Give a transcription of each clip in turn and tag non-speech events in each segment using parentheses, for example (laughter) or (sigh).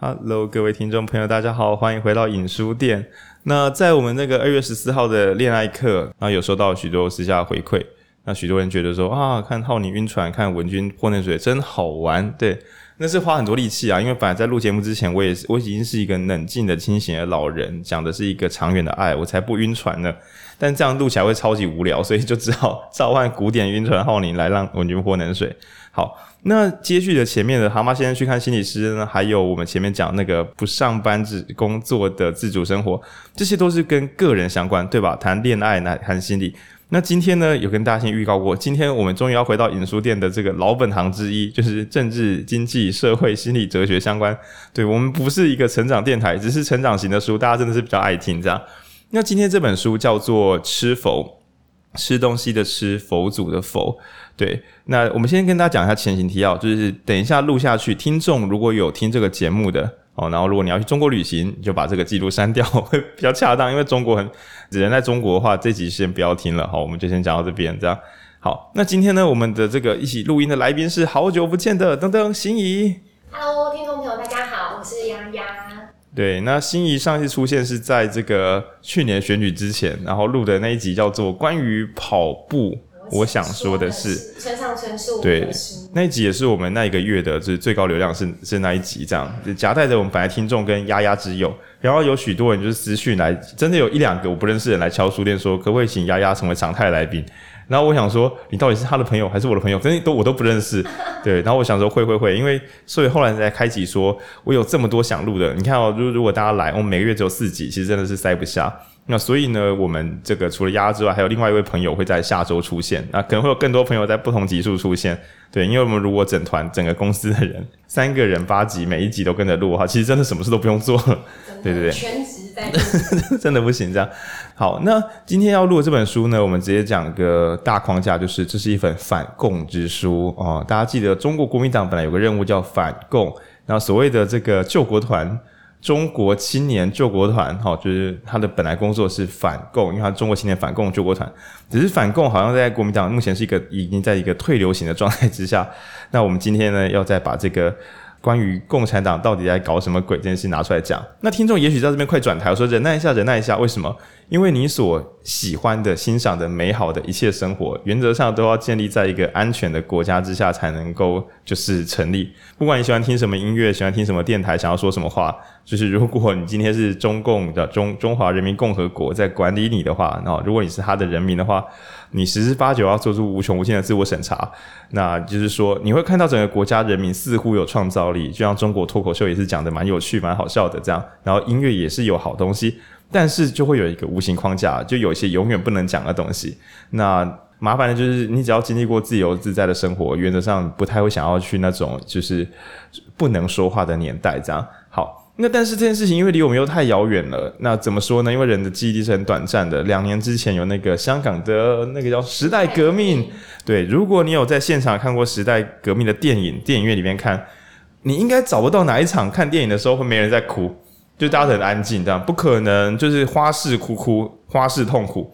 Hello，各位听众朋友，大家好，欢迎回到影书店。那在我们那个二月十四号的恋爱课，然后有收到许多私下回馈，那许多人觉得说啊，看浩宁晕船，看文君泼冷水真好玩。对，那是花很多力气啊，因为本来在录节目之前，我也是我已经是一个冷静的、清醒的老人，讲的是一个长远的爱，我才不晕船呢。但这样录起来会超级无聊，所以就只好召唤古典晕船浩宁来让文君泼冷水。好。那接续的前面的蛤蟆先生去看心理师呢，还有我们前面讲那个不上班只工作的自主生活，这些都是跟个人相关，对吧？谈恋爱，来谈心理。那今天呢，有跟大家先预告过，今天我们终于要回到影书店的这个老本行之一，就是政治、经济、社会、心理、哲学相关。对，我们不是一个成长电台，只是成长型的书，大家真的是比较爱听这样。那今天这本书叫做《吃否》，吃东西的吃，佛祖的佛。对，那我们先跟大家讲一下前情提要，就是等一下录下去，听众如果有听这个节目的哦，然后如果你要去中国旅行，你就把这个记录删掉，(laughs) 会比较恰当，因为中国很人在中国的话，这集先不要听了，好，我们就先讲到这边，这样好。那今天呢，我们的这个一起录音的来宾是好久不见的噔噔心怡，Hello，听众朋友大家好，我是丫丫。对，那心仪上一次出现是在这个去年选举之前，然后录的那一集叫做关于跑步。我想说的是，村上春树对，那一集也是我们那一个月的，就是最高流量是是那一集，这样就夹带着我们本来听众跟丫丫之友，然后有许多人就是私讯来，真的有一两个我不认识的人来敲书店说，可不可以请丫丫成为常态来宾？然后我想说，你到底是他的朋友还是我的朋友？真的都我都不认识，(laughs) 对。然后我想说会会会，因为所以后来才开启说，我有这么多想录的，你看哦，如如果大家来，我们每个月只有四集，其实真的是塞不下。那所以呢，我们这个除了丫之外，还有另外一位朋友会在下周出现。那可能会有更多朋友在不同集数出现。对，因为我们如果整团整个公司的人三个人八集，每一集都跟着录的话，其实真的什么事都不用做了。对对对，全职在录，(laughs) 真的不行这样。好，那今天要录的这本书呢，我们直接讲个大框架，就是这是一本反共之书哦。大家记得中国国民党本来有个任务叫反共，那所谓的这个救国团。中国青年救国团，哈，就是他的本来工作是反共，因为他中国青年反共救国团，只是反共好像在国民党目前是一个已经在一个退流行的状态之下。那我们今天呢，要再把这个。关于共产党到底在搞什么鬼这件事拿出来讲，那听众也许在这边快转台，我说忍耐一下，忍耐一下，为什么？因为你所喜欢的、欣赏的、美好的一切生活，原则上都要建立在一个安全的国家之下才能够就是成立。不管你喜欢听什么音乐，喜欢听什么电台，想要说什么话，就是如果你今天是中共的中中华人民共和国在管理你的话，那如果你是他的人民的话。你十之八九要做出无穷无尽的自我审查，那就是说你会看到整个国家人民似乎有创造力，就像中国脱口秀也是讲的蛮有趣、蛮好笑的这样，然后音乐也是有好东西，但是就会有一个无形框架，就有一些永远不能讲的东西。那麻烦的就是你只要经历过自由自在的生活，原则上不太会想要去那种就是不能说话的年代这样。好。那但是这件事情因为离我们又太遥远了，那怎么说呢？因为人的记忆力是很短暂的。两年之前有那个香港的那个叫时代革命，对，如果你有在现场看过时代革命的电影，电影院里面看，你应该找不到哪一场看电影的时候会没人在哭，就大家很安静，这样不可能，就是花式哭哭，花式痛苦。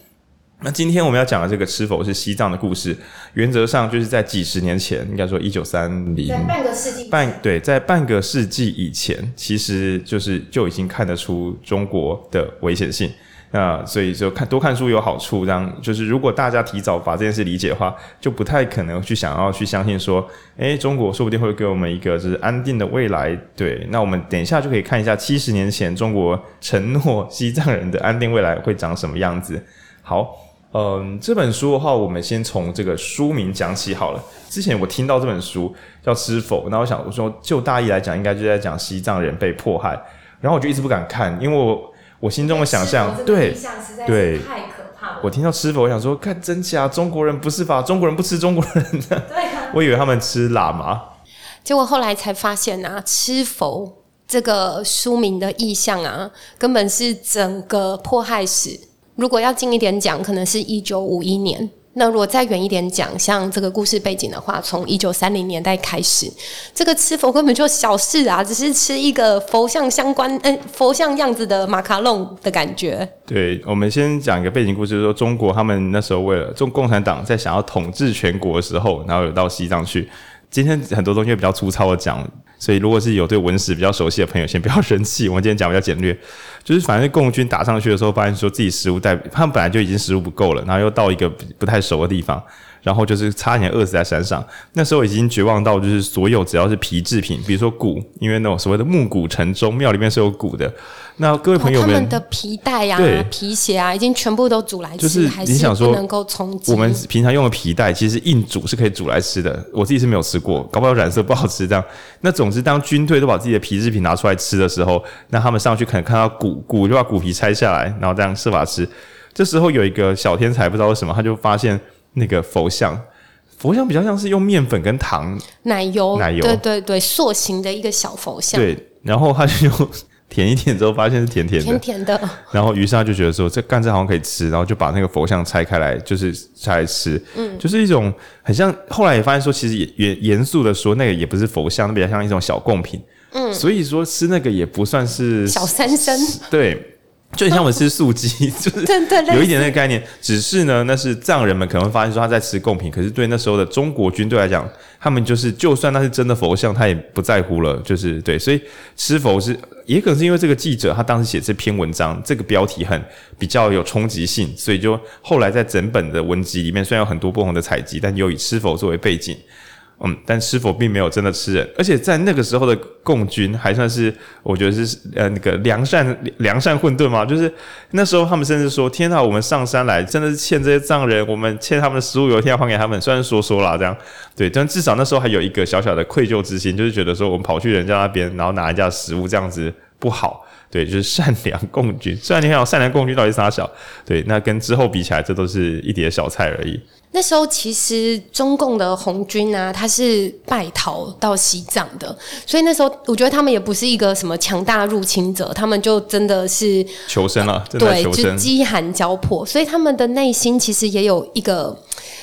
那今天我们要讲的这个吃否是西藏的故事，原则上就是在几十年前，应该说一九三零，在半个世纪，半对，在半个世纪以前，其实就是就已经看得出中国的危险性。那所以就看多看书有好处，这样就是如果大家提早把这件事理解的话，就不太可能去想要去相信说，诶，中国说不定会给我们一个就是安定的未来。对，那我们等一下就可以看一下七十年前中国承诺西藏人的安定未来会长什么样子。好。嗯，这本书的话，我们先从这个书名讲起好了。之前我听到这本书叫《吃佛》，那我想我说就大意来讲，应该就在讲西藏人被迫害。然后我就一直不敢看，因为我我心中的想象，对对，太可怕了。我听到吃否，我想说，看真假，中国人不是吧？中国人不吃中国人的，对啊，(laughs) 我以为他们吃喇嘛。结果后来才发现啊，吃否这个书名的意象啊，根本是整个迫害史。如果要近一点讲，可能是一九五一年。那如果再远一点讲，像这个故事背景的话，从一九三零年代开始，这个吃佛根本就小事啊，只是吃一个佛像相关、嗯、佛像样子的马卡龙的感觉。对，我们先讲一个背景故事，就是说中国他们那时候为了中共产党在想要统治全国的时候，然后有到西藏去。今天很多东西比较粗糙的讲。所以如果是有对文史比较熟悉的朋友，先不要生气。我们今天讲比较简略，就是反正共军打上去的时候，发现说自己食物带，他们本来就已经食物不够了，然后又到一个不太熟的地方。然后就是差点饿死在山上，那时候已经绝望到就是所有只要是皮制品，比如说鼓，因为那种所谓的木鼓晨钟，庙里面是有鼓的。那各位朋友们，他们的皮带啊、皮鞋啊，已经全部都煮来吃，就是你想说还是能够充饥。我们平常用的皮带，其实硬煮是可以煮来吃的。我自己是没有吃过，搞不好染色不好吃这样。那总之，当军队都把自己的皮制品拿出来吃的时候，那他们上去可能看到鼓，鼓就把鼓皮拆下来，然后这样设法吃。这时候有一个小天才，不知道为什么，他就发现那个佛像。佛像比较像是用面粉跟糖、奶油、奶油，对对对，塑形的一个小佛像。对，然后他就 (laughs) 舔一舔之后，发现是甜甜的，甜甜的。然后于是他就觉得说，这甘蔗好像可以吃，然后就把那个佛像拆开来，就是拆来吃。嗯，就是一种很像。后来也发现说，其实也严严肃的说，那个也不是佛像，那比较像一种小贡品。嗯，所以说吃那个也不算是小三生。对。就像我们吃素鸡，(laughs) 就是有一点那个概念。只是呢，那是藏人们可能会发现说他在吃贡品，可是对那时候的中国军队来讲，他们就是就算那是真的佛像，他也不在乎了。就是对，所以吃佛是也可能是因为这个记者他当时写这篇文章，这个标题很比较有冲击性，所以就后来在整本的文集里面，虽然有很多不同的采集，但又以吃佛作为背景。嗯，但师傅并没有真的吃人，而且在那个时候的共军还算是，我觉得是呃那个良善良善混沌嘛，就是那时候他们甚至说，天呐，我们上山来真的是欠这些藏人，我们欠他们的食物，有一天要还给他们。虽然说说啦这样，对，但至少那时候还有一个小小的愧疚之心，就是觉得说我们跑去人家那边，然后拿人家食物这样子不好，对，就是善良共军。虽然你看，善良共军到底是啥小？对，那跟之后比起来，这都是一碟小菜而已。那时候其实中共的红军啊，他是败逃到西藏的，所以那时候我觉得他们也不是一个什么强大入侵者，他们就真的是求生了，对，就饥寒交迫，所以他们的内心其实也有一个，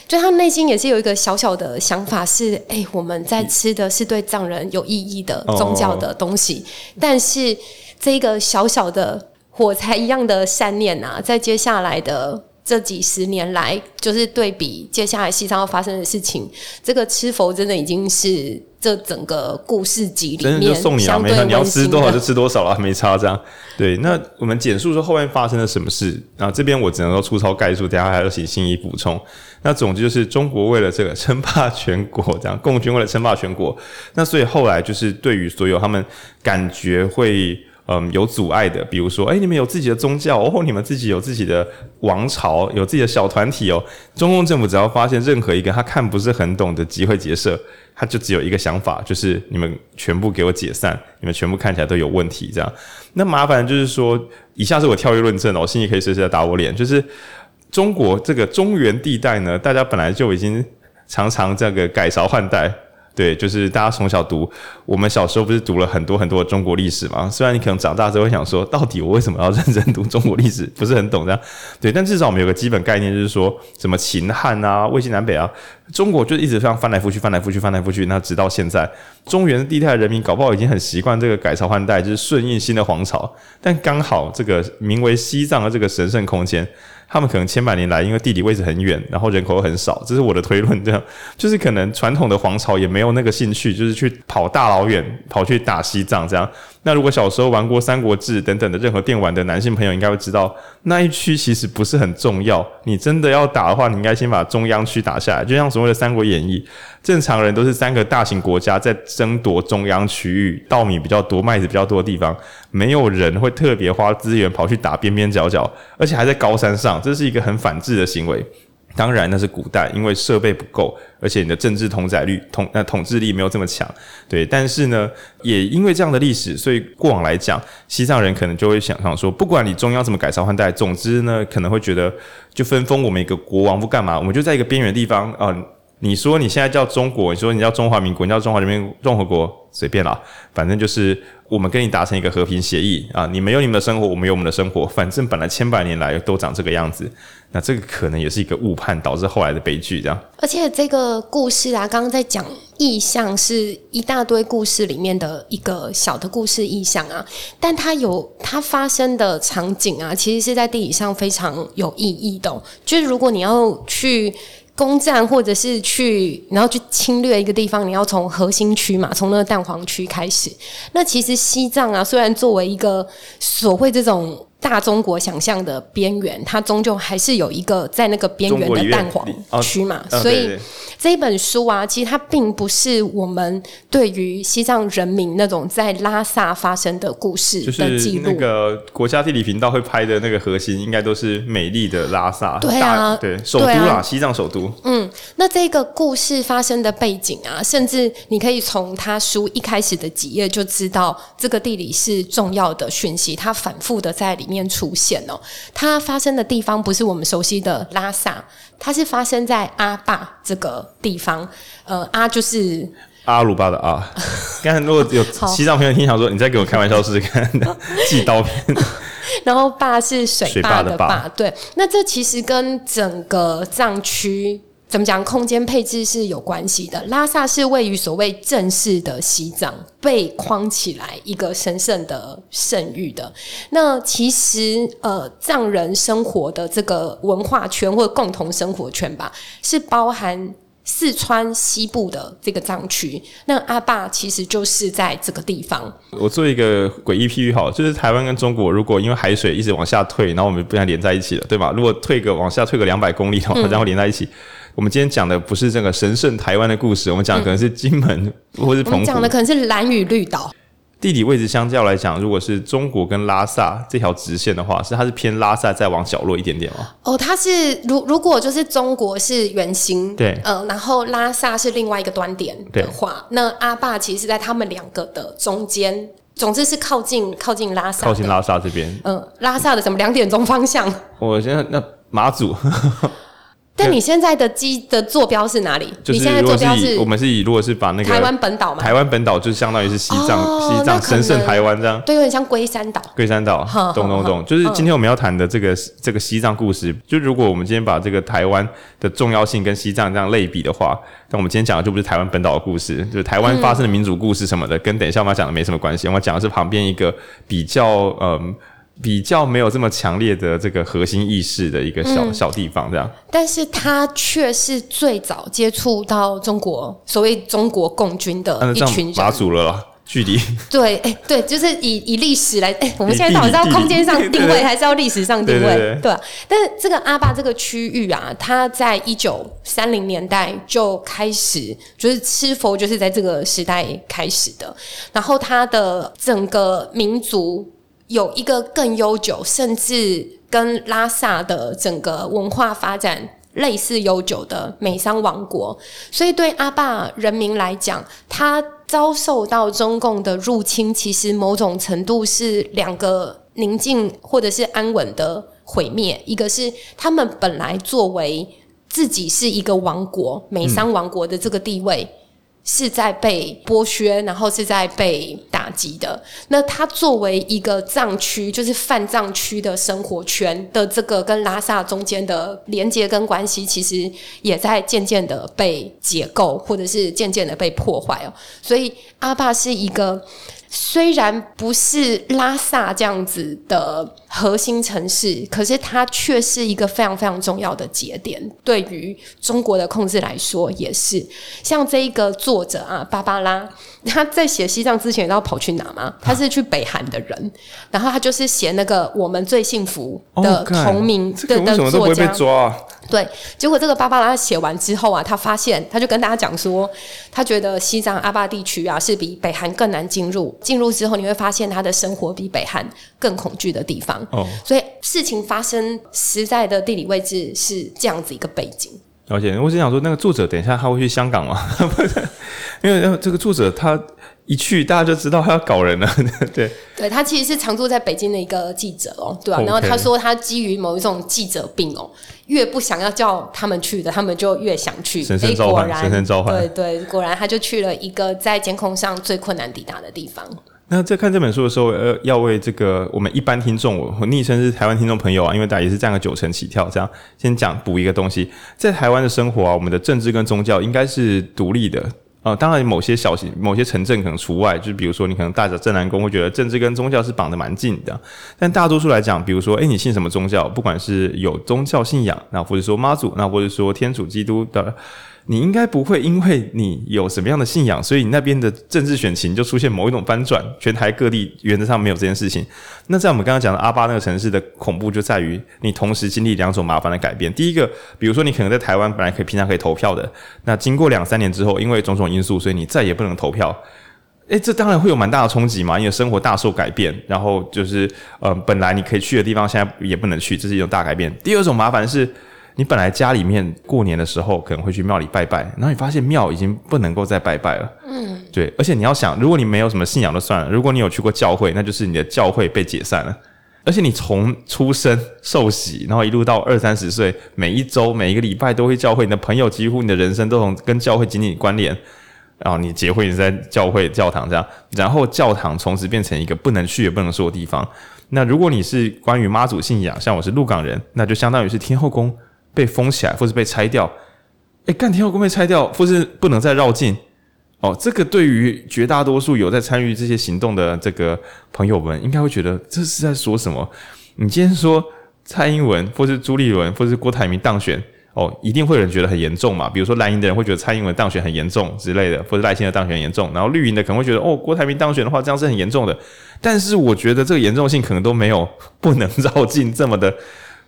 就他们内心也是有一个小小的想法是，哎、欸，我们在吃的是对藏人有意义的宗教的东西，哦、但是这个小小的火柴一样的善念啊，在接下来的。这几十年来，就是对比接下来西藏要发生的事情，这个吃佛真的已经是这整个故事集里面就送你啊，没差，你要吃多少就吃多少了，没差这样。对，那我们简述说后面发生了什么事，然后这边我只能够粗糙概述，等下还要请心仪补充。那总之就是中国为了这个称霸全国，这样共军为了称霸全国，那所以后来就是对于所有他们感觉会。嗯，有阻碍的，比如说，哎，你们有自己的宗教哦，你们自己有自己的王朝，有自己的小团体哦。中共政府只要发现任何一个他看不是很懂的集会结社，他就只有一个想法，就是你们全部给我解散，你们全部看起来都有问题，这样。那麻烦就是说，以下是我跳跃论证哦，心里可以随时来打我脸，就是中国这个中原地带呢，大家本来就已经常常这个改朝换代。对，就是大家从小读，我们小时候不是读了很多很多中国历史吗？虽然你可能长大之后会想说，到底我为什么要认真读中国历史？不是很懂这样。对，但至少我们有个基本概念，就是说什么秦汉啊、魏晋南北啊，中国就一直这样翻来覆去、翻来覆去、翻来覆去。那直到现在，中原地带人民搞不好已经很习惯这个改朝换代，就是顺应新的皇朝。但刚好这个名为西藏的这个神圣空间。他们可能千百年来，因为地理位置很远，然后人口很少，这是我的推论。这样就是可能传统的皇朝也没有那个兴趣，就是去跑大老远跑去打西藏这样。那如果小时候玩过《三国志》等等的任何电玩的男性朋友，应该会知道那一区其实不是很重要。你真的要打的话，你应该先把中央区打下来。就像所谓的《三国演义》，正常人都是三个大型国家在争夺中央区域，稻米比较多、麦子比较多的地方，没有人会特别花资源跑去打边边角角，而且还在高山上，这是一个很反智的行为。当然那是古代，因为设备不够，而且你的政治统载率统那统治力没有这么强，对。但是呢，也因为这样的历史，所以过往来讲，西藏人可能就会想象说，不管你中央怎么改朝换代，总之呢，可能会觉得就分封我们一个国王不干嘛，我们就在一个边缘地方啊。你说你现在叫中国，你说你叫中华民国，你叫中华人民共和国，随便啦，反正就是我们跟你达成一个和平协议啊，你们有你们的生活，我们有我们的生活，反正本来千百年来都长这个样子，那这个可能也是一个误判，导致后来的悲剧这样。而且这个故事啊，刚刚在讲意象是一大堆故事里面的一个小的故事意象啊，但它有它发生的场景啊，其实是在地理上非常有意义的。就是如果你要去。攻占或者是去，然后去侵略一个地方，你要从核心区嘛，从那个蛋黄区开始。那其实西藏啊，虽然作为一个所谓这种。大中国想象的边缘，它终究还是有一个在那个边缘的蛋黄区嘛，哦、所以、这一本书啊，其实它并不是我们对于西藏人民那种在拉萨发生的故事的记录。就是那个国家地理频道会拍的那个核心，应该都是美丽的拉萨，对啊，对，首都啦、啊，西藏首都。嗯，那这个故事发生的背景啊，甚至你可以从他书一开始的几页就知道，这个地理是重要的讯息，他反复的在里面出现哦，它发生的地方不是我们熟悉的拉萨，它是发生在阿坝这个地方。呃，阿就是阿鲁巴的阿。(laughs) 刚才如果有西藏朋友听，想说你在给我开玩笑试试看，(laughs) 寄刀片。(laughs) 然后坝是水坝的坝，坝，对。那这其实跟整个藏区。怎么讲？空间配置是有关系的。拉萨是位于所谓正式的西藏，被框起来一个神圣的圣域的。那其实呃，藏人生活的这个文化圈或者共同生活圈吧，是包含四川西部的这个藏区。那阿坝其实就是在这个地方。我做一个诡异譬喻，好，就是台湾跟中国，如果因为海水一直往下退，然后我们不想连在一起了，对吧？如果退个往下退个两百公里的话，然后连在一起。嗯我们今天讲的不是这个神圣台湾的故事，我们讲的可能是金门、嗯、或是澎湖。讲的可能是蓝屿绿岛。地理位置相较来讲，如果是中国跟拉萨这条直线的话，是它是偏拉萨再往角落一点点吗？哦，它是如如果就是中国是圆心，对，呃，然后拉萨是另外一个端点的话，那阿坝其实是在他们两个的中间，总之是靠近靠近拉萨，靠近拉萨这边。嗯、呃，拉萨的什么两点钟方向？我现在那马祖。(laughs) 但你现在的机的坐标是哪里？就是、你现在坐标是？我们是以如果是把那个台湾本岛嘛？台湾本岛就相当于是西藏，哦、西藏神圣台湾这样。对，有点像龟山岛。龟山岛，懂懂懂。就是今天我们要谈的这个、嗯、这个西藏故事，就如果我们今天把这个台湾的重要性跟西藏这样类比的话，那我们今天讲的就不是台湾本岛的故事，就是台湾发生的民主故事什么的，嗯、跟等一下我们要讲的没什么关系。我们讲的是旁边一个比较嗯。比较没有这么强烈的这个核心意识的一个小、嗯、小地方，这样。但是它却是最早接触到中国所谓中国共军的一群人。马祖了啦，距离。对，哎、欸，对，就是以以历史来，哎、欸，(laughs) 我们现在到底是要空间上定位，还是要历史上定位？对，对，对，对，但是这个阿坝这个区域啊，它在一九三零年代就开始，就是吃佛，就是在这个时代开始的。然后它的整个民族。有一个更悠久，甚至跟拉萨的整个文化发展类似悠久的美商王国，所以对阿坝人民来讲，他遭受到中共的入侵，其实某种程度是两个宁静或者是安稳的毁灭。一个是他们本来作为自己是一个王国，美商王国的这个地位。嗯是在被剥削，然后是在被打击的。那它作为一个藏区，就是泛藏区的生活圈的这个跟拉萨中间的连接跟关系，其实也在渐渐的被解构，或者是渐渐的被破坏哦。所以阿坝是一个。虽然不是拉萨这样子的核心城市，可是它却是一个非常非常重要的节点。对于中国的控制来说，也是。像这一个作者啊，芭芭拉，(laughs) 他在写西藏之前，你知道跑去哪吗？他是去北韩的人，然后他就是写那个《我们最幸福》的同名的的作家。对，结果这个芭芭拉写完之后啊，他发现，他就跟大家讲说，他觉得西藏阿坝地区啊是比北韩更难进入，进入之后你会发现他的生活比北韩更恐惧的地方。哦，所以事情发生实在的地理位置是这样子一个背景。了解我只想说，那个作者等一下他会去香港吗？(laughs) 因为这个作者他。一去，大家就知道他要搞人了。(laughs) 对，对他其实是常住在北京的一个记者哦，对吧、啊.然后他说，他基于某一种记者病哦，越不想要叫他们去的，他们就越想去。神圣召唤，神圣召唤。对对，果然他就去了一个在监控上最困难抵达的地方。那在看这本书的时候，呃，要为这个我们一般听众，我昵称是台湾听众朋友啊，因为大家也是占个九成起跳，这样先讲补一个东西，在台湾的生活啊，我们的政治跟宗教应该是独立的。呃，当然某些小型、某些城镇可能除外，就比如说你可能带着正南宫会觉得政治跟宗教是绑得蛮近的，但大多数来讲，比如说，诶，你信什么宗教？不管是有宗教信仰，那或者说妈祖，那或者说天主基督的。你应该不会因为你有什么样的信仰，所以你那边的政治选情就出现某一种翻转。全台各地原则上没有这件事情。那在我们刚刚讲的阿巴那个城市的恐怖就在于，你同时经历两种麻烦的改变。第一个，比如说你可能在台湾本来可以平常可以投票的，那经过两三年之后，因为种种因素，所以你再也不能投票。诶，这当然会有蛮大的冲击嘛，因为生活大受改变。然后就是，呃，本来你可以去的地方，现在也不能去，这是一种大改变。第二种麻烦是。你本来家里面过年的时候可能会去庙里拜拜，然后你发现庙已经不能够再拜拜了。嗯，对，而且你要想，如果你没有什么信仰就算了，如果你有去过教会，那就是你的教会被解散了。而且你从出生受洗，然后一路到二三十岁，每一周每一个礼拜都会教会，你的朋友几乎你的人生都从跟教会紧紧关联。然后你结婚也是在教会教堂这样，然后教堂从此变成一个不能去也不能说的地方。那如果你是关于妈祖信仰，像我是鹿港人，那就相当于是天后宫。被封起来，或是被拆掉，诶，干天后宫被拆掉，或是不能再绕进，哦，这个对于绝大多数有在参与这些行动的这个朋友们，应该会觉得这是在说什么？你今天说蔡英文，或是朱立伦，或是郭台铭当选，哦，一定会有人觉得很严重嘛？比如说蓝营的人会觉得蔡英文当选很严重之类的，或者赖清德当选很严重，然后绿营的可能会觉得哦，郭台铭当选的话，这样是很严重的。但是我觉得这个严重性可能都没有不能绕进这么的。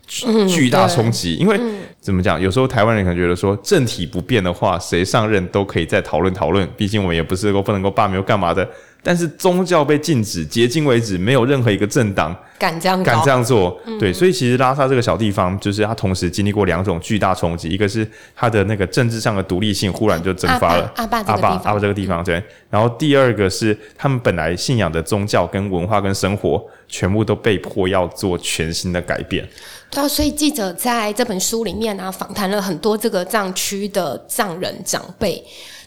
巨大冲击，因为怎么讲？有时候台湾人可能觉得说，政体不变的话，谁上任都可以再讨论讨论。毕竟我们也不是说不能够罢免干嘛的。但是宗教被禁止，迄今为止没有任何一个政党敢这样敢这样做。对，所以其实拉萨这个小地方，就是它同时经历过两种巨大冲击，一个是它的那个政治上的独立性忽然就蒸发了，阿爸阿爸阿爸这个地方对。然后第二个是他们本来信仰的宗教跟文化跟生活，全部都被迫要做全新的改变。对啊，所以记者在这本书里面呢、啊，访谈了很多这个藏区的藏人长辈。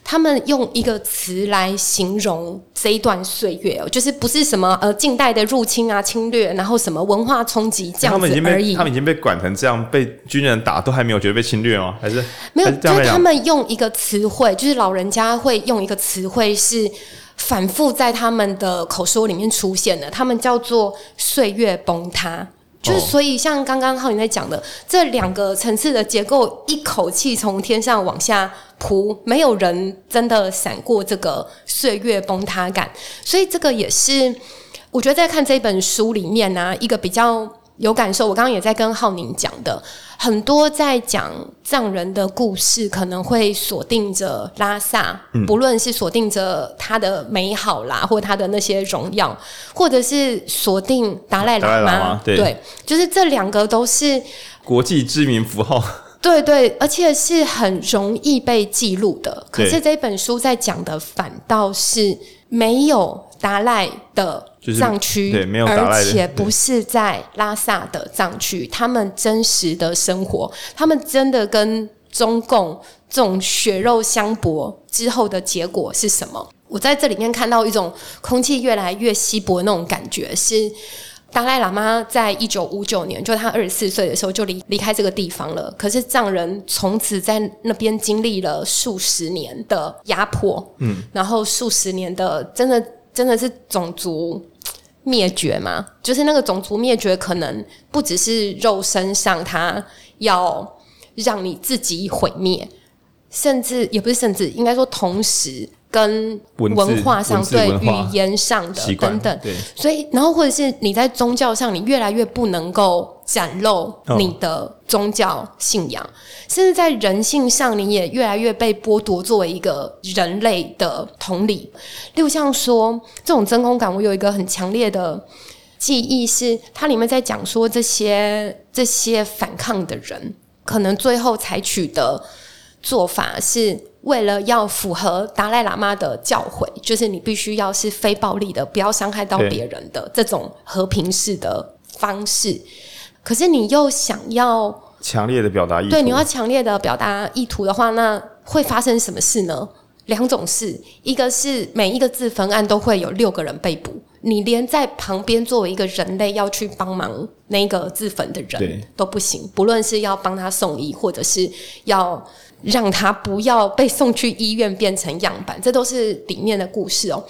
他们用一个词来形容这一段岁月，就是不是什么呃近代的入侵啊、侵略，然后什么文化冲击这样子而已。他们已经被已经被管成这样，被军人打都还没有觉得被侵略吗？还是没有？就是他们用一个词汇，就是老人家会用一个词汇是反复在他们的口说里面出现的，他们叫做岁月崩塌。就是所以，像刚刚浩宁在讲的这两个层次的结构，一口气从天上往下扑，没有人真的闪过这个岁月崩塌感。所以这个也是我觉得在看这本书里面呢、啊，一个比较有感受。我刚刚也在跟浩宁讲的。很多在讲藏人的故事，可能会锁定着拉萨，嗯、不论是锁定着他的美好啦，或他的那些荣耀，或者是锁定达赖喇嘛，对，对，就是这两个都是国际知名符号，(laughs) 对对，而且是很容易被记录的。可是这本书在讲的反倒是没有达赖的。藏区，对，没有，而且不是在拉萨的藏区，他们真实的生活，他们真的跟中共这种血肉相搏之后的结果是什么？我在这里面看到一种空气越来越稀薄的那种感觉，是达赖喇嘛在一九五九年，就他二十四岁的时候就离离开这个地方了。可是藏人从此在那边经历了数十年的压迫，嗯，然后数十年的真的真的是种族。灭绝嘛，就是那个种族灭绝，可能不只是肉身上，它要让你自己毁灭，甚至也不是，甚至应该说同时。跟文化上、对语言上的等等，所以然后或者是你在宗教上，你越来越不能够展露你的宗教信仰，甚至在人性上，你也越来越被剥夺作为一个人类的同理。例如像说这种真空感，我有一个很强烈的记忆，是它里面在讲说这些这些反抗的人，可能最后采取的做法是。为了要符合达赖喇嘛的教诲，就是你必须要是非暴力的，不要伤害到别人的这种和平式的方式。可是你又想要强烈的表达意图，对，你要强烈的表达意图的话，那会发生什么事呢？两种事，一个是每一个自焚案都会有六个人被捕，你连在旁边作为一个人类要去帮忙那个自焚的人都不行，不论是要帮他送医，或者是要让他不要被送去医院变成样板，这都是里面的故事哦。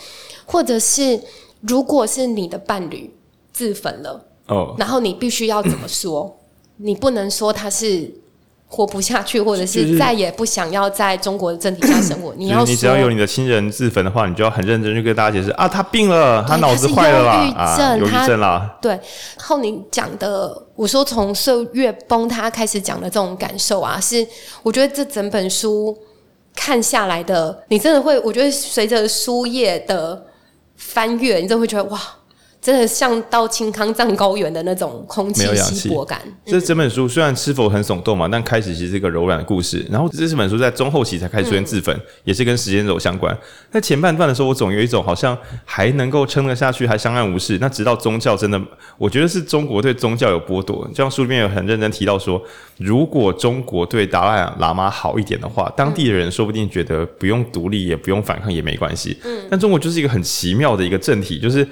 或者是如果是你的伴侣自焚了，哦，然后你必须要怎么说？(coughs) 你不能说他是。活不下去，或者是再也不想要在中国的政体下生活。(coughs) 你要你只要有你的亲人自焚的话，你就要很认真去跟大家解释啊，他病了，他脑子坏了啦，啊，忧郁症啦。对，后你讲的，我说从岁月崩塌开始讲的这种感受啊，是我觉得这整本书看下来的，你真的会，我觉得随着书页的翻阅，你真的会觉得哇。真的像到青康藏高原的那种空气稀薄感。这整本书虽然是否很耸动嘛，但开始其实是一个柔软的故事。然后这是本书在中后期才开始出现自焚，嗯、也是跟时间轴相关。在前半段的时候，我总有一种好像还能够撑得下去，还相安无事。那直到宗教真的，我觉得是中国对宗教有剥夺。就像书里面有很认真提到说，如果中国对达赖喇嘛好一点的话，当地的人说不定觉得不用独立，也不用反抗也没关系。嗯，但中国就是一个很奇妙的一个政体，就是。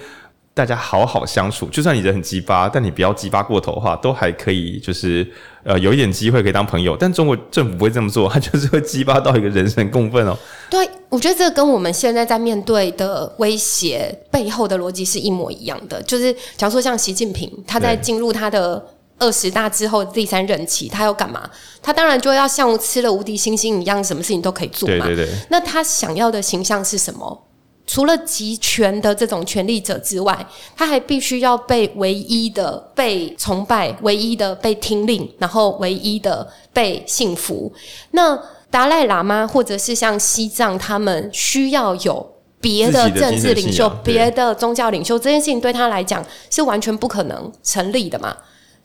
大家好好相处，就算你人很鸡巴，但你不要鸡巴过头的话，都还可以，就是呃有一点机会可以当朋友。但中国政府不会这么做，他就是会鸡巴到一个人神共愤哦。对，我觉得这跟我们现在在面对的威胁背后的逻辑是一模一样的。就是假如说像习近平，他在进入他的二十大之后第三任期，他要干嘛？他当然就要像吃了无敌星星一样，什么事情都可以做嘛。对对对。那他想要的形象是什么？除了集权的这种权力者之外，他还必须要被唯一的被崇拜、唯一的被听令，然后唯一的被信服。那达赖喇嘛或者是像西藏，他们需要有别的政治领袖、别的宗教领袖，这件事情对他来讲是完全不可能成立的嘛。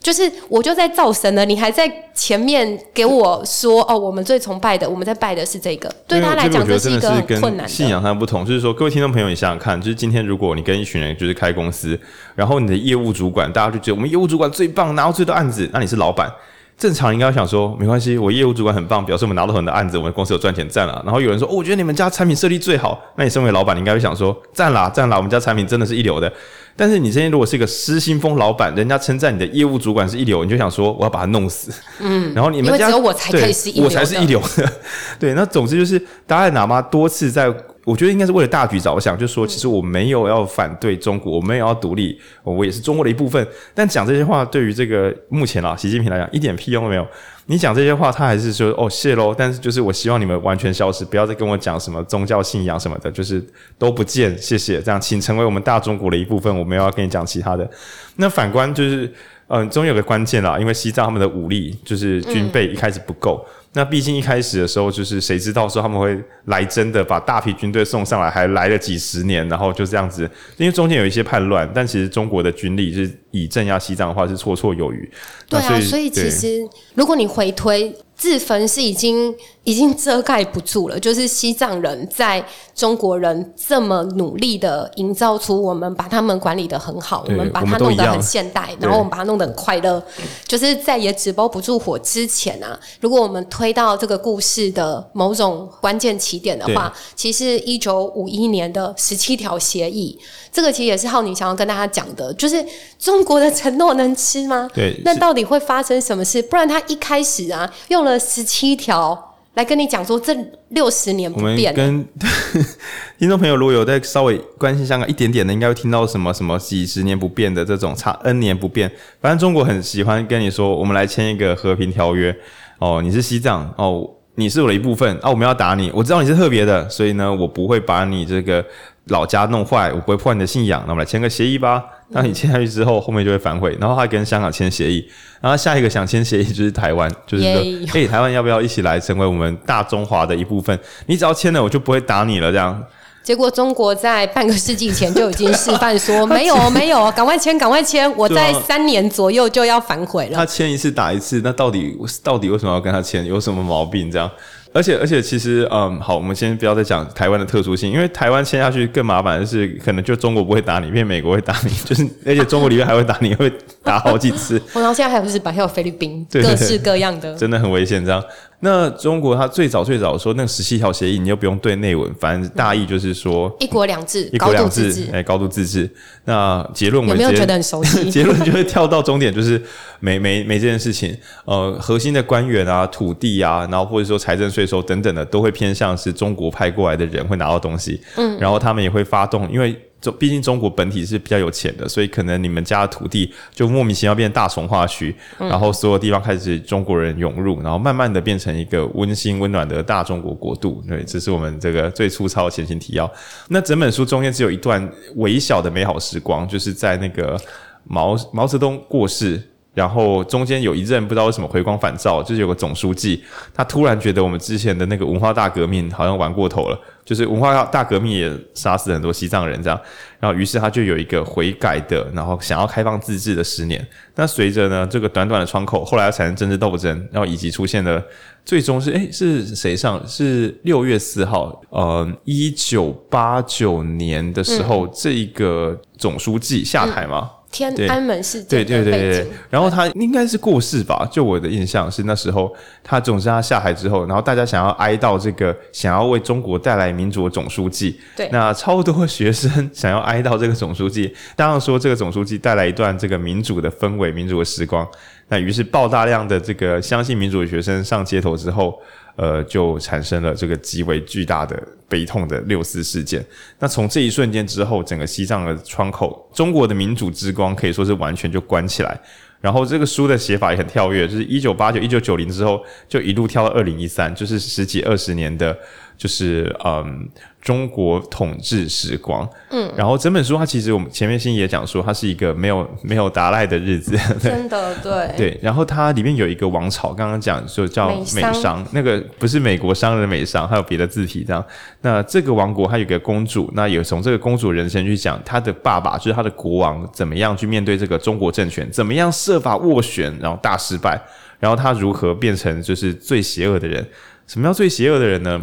就是我就在造神了，你还在前面给我说哦，我们最崇拜的，我们在拜的是这个，对他来讲这是一个困难的。信仰上不同，就是说，各位听众朋友，你想想看，就是今天如果你跟一群人就是开公司，然后你的业务主管，大家就觉得我们业务主管最棒，拿到最多案子，那你是老板。正常应该想说没关系，我业务主管很棒，表示我们拿到很多案子，我们公司有赚钱赚了。然后有人说哦，我觉得你们家产品设计最好，那你身为老板，你应该会想说赞啦赞啦，我们家产品真的是一流的。但是你今天如果是一个失心疯老板，人家称赞你的业务主管是一流，你就想说我要把他弄死。嗯，(laughs) 然后你们家只有我才可以是一流的，我才是一流的。(laughs) 对，那总之就是达赖喇嘛多次在。我觉得应该是为了大局着想，就是说，其实我没有要反对中国，我没有要独立，我也是中国的一部分。但讲这些话，对于这个目前啊，习近平来讲，一点屁用都没有。你讲这些话，他还是说哦谢喽。但是就是我希望你们完全消失，不要再跟我讲什么宗教信仰什么的，就是都不见，谢谢。这样，请成为我们大中国的一部分。我没有要跟你讲其他的。那反观就是，嗯，终于有个关键啦，因为西藏他们的武力就是军备一开始不够。嗯那毕竟一开始的时候，就是谁知道说他们会来真的把大批军队送上来，还来了几十年，然后就这样子，因为中间有一些叛乱，但其实中国的军力是以镇压西藏的话是绰绰有余。对啊，所以其实如果你回推。自焚是已经已经遮盖不住了，就是西藏人在中国人这么努力的营造出我们把他们管理的很好，我们把它弄得很现代，然后我们把它弄得很快乐，就是在也纸包不住火之前啊，如果我们推到这个故事的某种关键起点的话，其实一九五一年的十七条协议，这个其实也是浩宁想要跟大家讲的，就是中国的承诺能吃吗？对，那到底会发生什么事？不然他一开始啊用了。十七条来跟你讲说，这六十年不变。我们跟 (laughs) 听众朋友如果有在稍微关心香港一点点的，应该会听到什么什么几十年不变的这种差 N 年不变。反正中国很喜欢跟你说，我们来签一个和平条约。哦，你是西藏哦，你是我的一部分啊，我们要打你，我知道你是特别的，所以呢，我不会把你这个。老家弄坏，我不会破坏你的信仰。那我们来签个协议吧。当你签下去之后，后面就会反悔。然后他跟香港签协议，然后下一个想签协议就是台湾，就是说，哎，台湾要不要一起来成为我们大中华的一部分？你只要签了，我就不会打你了。这样。结果中国在半个世纪前就已经示范说，(laughs) 没有没有，赶快签，赶快签，我在三年左右就要反悔了。他签一次打一次，那到底到底为什么要跟他签？有什么毛病？这样。而且而且，其实嗯，好，我们先不要再讲台湾的特殊性，因为台湾签下去更麻烦的是，可能就中国不会打你，因为美国会打你，就是 (laughs) 而且中国里面还会打你，会打好几次。然后现在还有日本，还有菲律宾，各 (laughs) 式各样的，真的很危险。这样，那中国它最早最早说那个十七条协议，你又不用对内文，反正大意就是说一国两制，一国两制，哎、欸，高度自治。那结论有没有觉得很熟悉？(laughs) 结论就会跳到终点，就是没没没这件事情。呃，核心的官员啊、土地啊，然后或者说财政税收等等的，都会偏向是中国派过来的人会拿到东西。嗯，然后他们也会发动，因为。中毕竟中国本体是比较有钱的，所以可能你们家的土地就莫名其妙变大从化区，嗯、然后所有地方开始中国人涌入，然后慢慢的变成一个温馨温暖的大中国国度。对，这是我们这个最粗糙的前行提要。那整本书中间只有一段微小的美好时光，就是在那个毛毛泽东过世。然后中间有一任不知道为什么回光返照，就是有个总书记，他突然觉得我们之前的那个文化大革命好像玩过头了，就是文化大革命也杀死很多西藏人这样，然后于是他就有一个悔改的，然后想要开放自治的十年。那随着呢这个短短的窗口，后来要产生政治斗争，然后以及出现了最终是诶是谁上？是六月四号，呃，一九八九年的时候，这一个总书记下台吗。天安门事件，对对对对，然后他应该是过世吧？就我的印象是那时候，他总之他下海之后，然后大家想要哀悼这个想要为中国带来民主的总书记。对，那超多学生 (laughs) 想要哀悼这个总书记，当然说这个总书记带来一段这个民主的氛围、民主的时光。那于是爆大量的这个相信民主的学生上街头之后。呃，就产生了这个极为巨大的悲痛的六四事件。那从这一瞬间之后，整个西藏的窗口，中国的民主之光可以说是完全就关起来。然后这个书的写法也很跳跃，就是一九八九、一九九零之后，就一路跳到二零一三，就是十几二十年的。就是嗯，中国统治时光，嗯，然后整本书它其实我们前面先也讲说，它是一个没有没有达赖的日子，(laughs) 真的对对。然后它里面有一个王朝，刚刚讲就叫美商，那个不是美国商人的美商，还有别的字体这样。那这个王国它有一个公主，那有从这个公主人生去讲，她的爸爸就是她的国王怎么样去面对这个中国政权，怎么样设法斡旋，然后大失败，然后他如何变成就是最邪恶的人？什么叫最邪恶的人呢？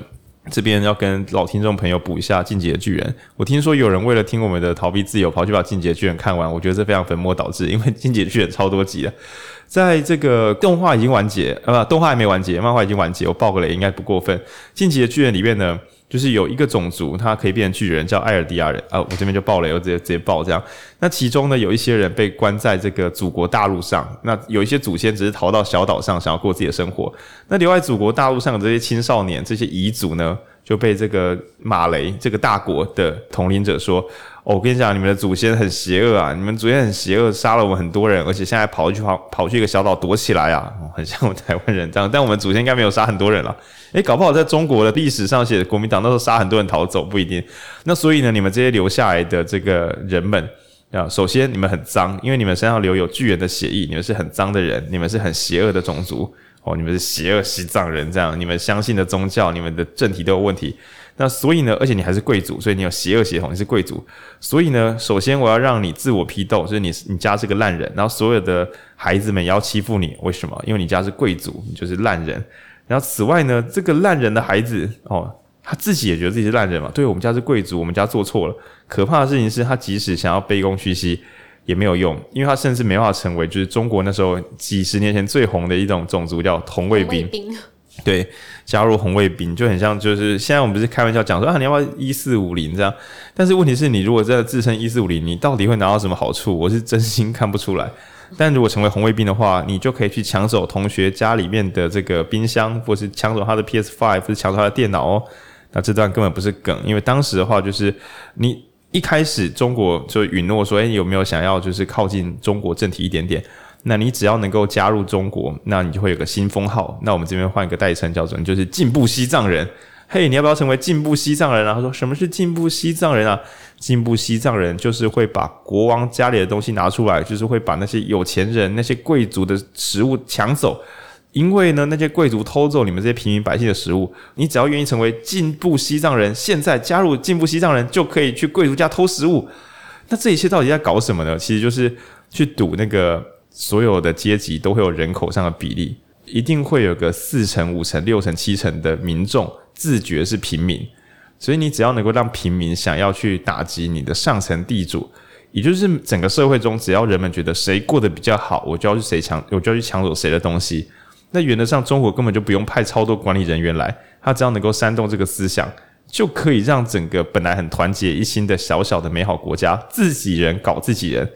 这边要跟老听众朋友补一下《进击的巨人》。我听说有人为了听我们的逃避自由，跑去把《进击的巨人》看完。我觉得这非常粉末倒置，因为《进击的巨人》超多集了。在这个动画已经完结，呃，动画还没完结，漫画已经完结。我爆个雷应该不过分。《进击的巨人》里面呢，就是有一个种族，它可以变成巨人，叫艾尔迪亚人。啊，我这边就爆雷，我直接直接爆这样。那其中呢，有一些人被关在这个祖国大陆上，那有一些祖先只是逃到小岛上，想要过自己的生活。那留在祖国大陆上的这些青少年，这些遗族呢，就被这个马雷这个大国的统领者说：“我跟你讲，你们的祖先很邪恶啊！你们祖先很邪恶，杀了我们很多人，而且现在跑去跑跑去一个小岛躲起来啊，很像我们台湾人这样。但我们祖先应该没有杀很多人了。诶，搞不好在中国的历史上写国民党那时候杀很多人逃走，不一定。那所以呢，你们这些留下来的这个人们啊，首先你们很脏，因为你们身上留有巨人的血液，你们是很脏的人，你们是很邪恶的种族。”哦，你们是邪恶西藏人，这样你们相信的宗教，你们的政体都有问题。那所以呢，而且你还是贵族，所以你有邪恶血统，你是贵族。所以呢，首先我要让你自我批斗，就是你你家是个烂人，然后所有的孩子们也要欺负你，为什么？因为你家是贵族，你就是烂人。然后此外呢，这个烂人的孩子哦，他自己也觉得自己是烂人嘛。对，我们家是贵族，我们家做错了。可怕的事情是他即使想要卑躬屈膝。也没有用，因为他甚至没办法成为就是中国那时候几十年前最红的一种种族，叫红卫兵。兵对，加入红卫兵就很像，就是现在我们不是开玩笑讲说啊，你要不要一四五零这样？但是问题是你如果真的自称一四五零，你到底会拿到什么好处？我是真心看不出来。但如果成为红卫兵的话，你就可以去抢走同学家里面的这个冰箱，或是抢走他的 PS Five，或是抢走他的电脑哦。那这段根本不是梗，因为当时的话就是你。一开始中国就允诺说：“诶，有没有想要就是靠近中国政体一点点？那你只要能够加入中国，那你就会有个新封号。那我们这边换一个代称，叫做就是进步西藏人。嘿，你要不要成为进步西藏人啊？”他说：“什么是进步西藏人啊？进步西藏人就是会把国王家里的东西拿出来，就是会把那些有钱人、那些贵族的食物抢走。”因为呢，那些贵族偷走你们这些平民百姓的食物，你只要愿意成为进步西藏人，现在加入进步西藏人就可以去贵族家偷食物。那这一切到底在搞什么呢？其实就是去赌那个所有的阶级都会有人口上的比例，一定会有个四成、五成、六成、七成的民众自觉是平民，所以你只要能够让平民想要去打击你的上层地主，也就是整个社会中，只要人们觉得谁过得比较好，我就要去谁抢，我就要去抢走谁的东西。那原则上中国根本就不用派超多管理人员来，他只要能够煽动这个思想，就可以让整个本来很团结一心的小小的美好国家，自己人搞自己人。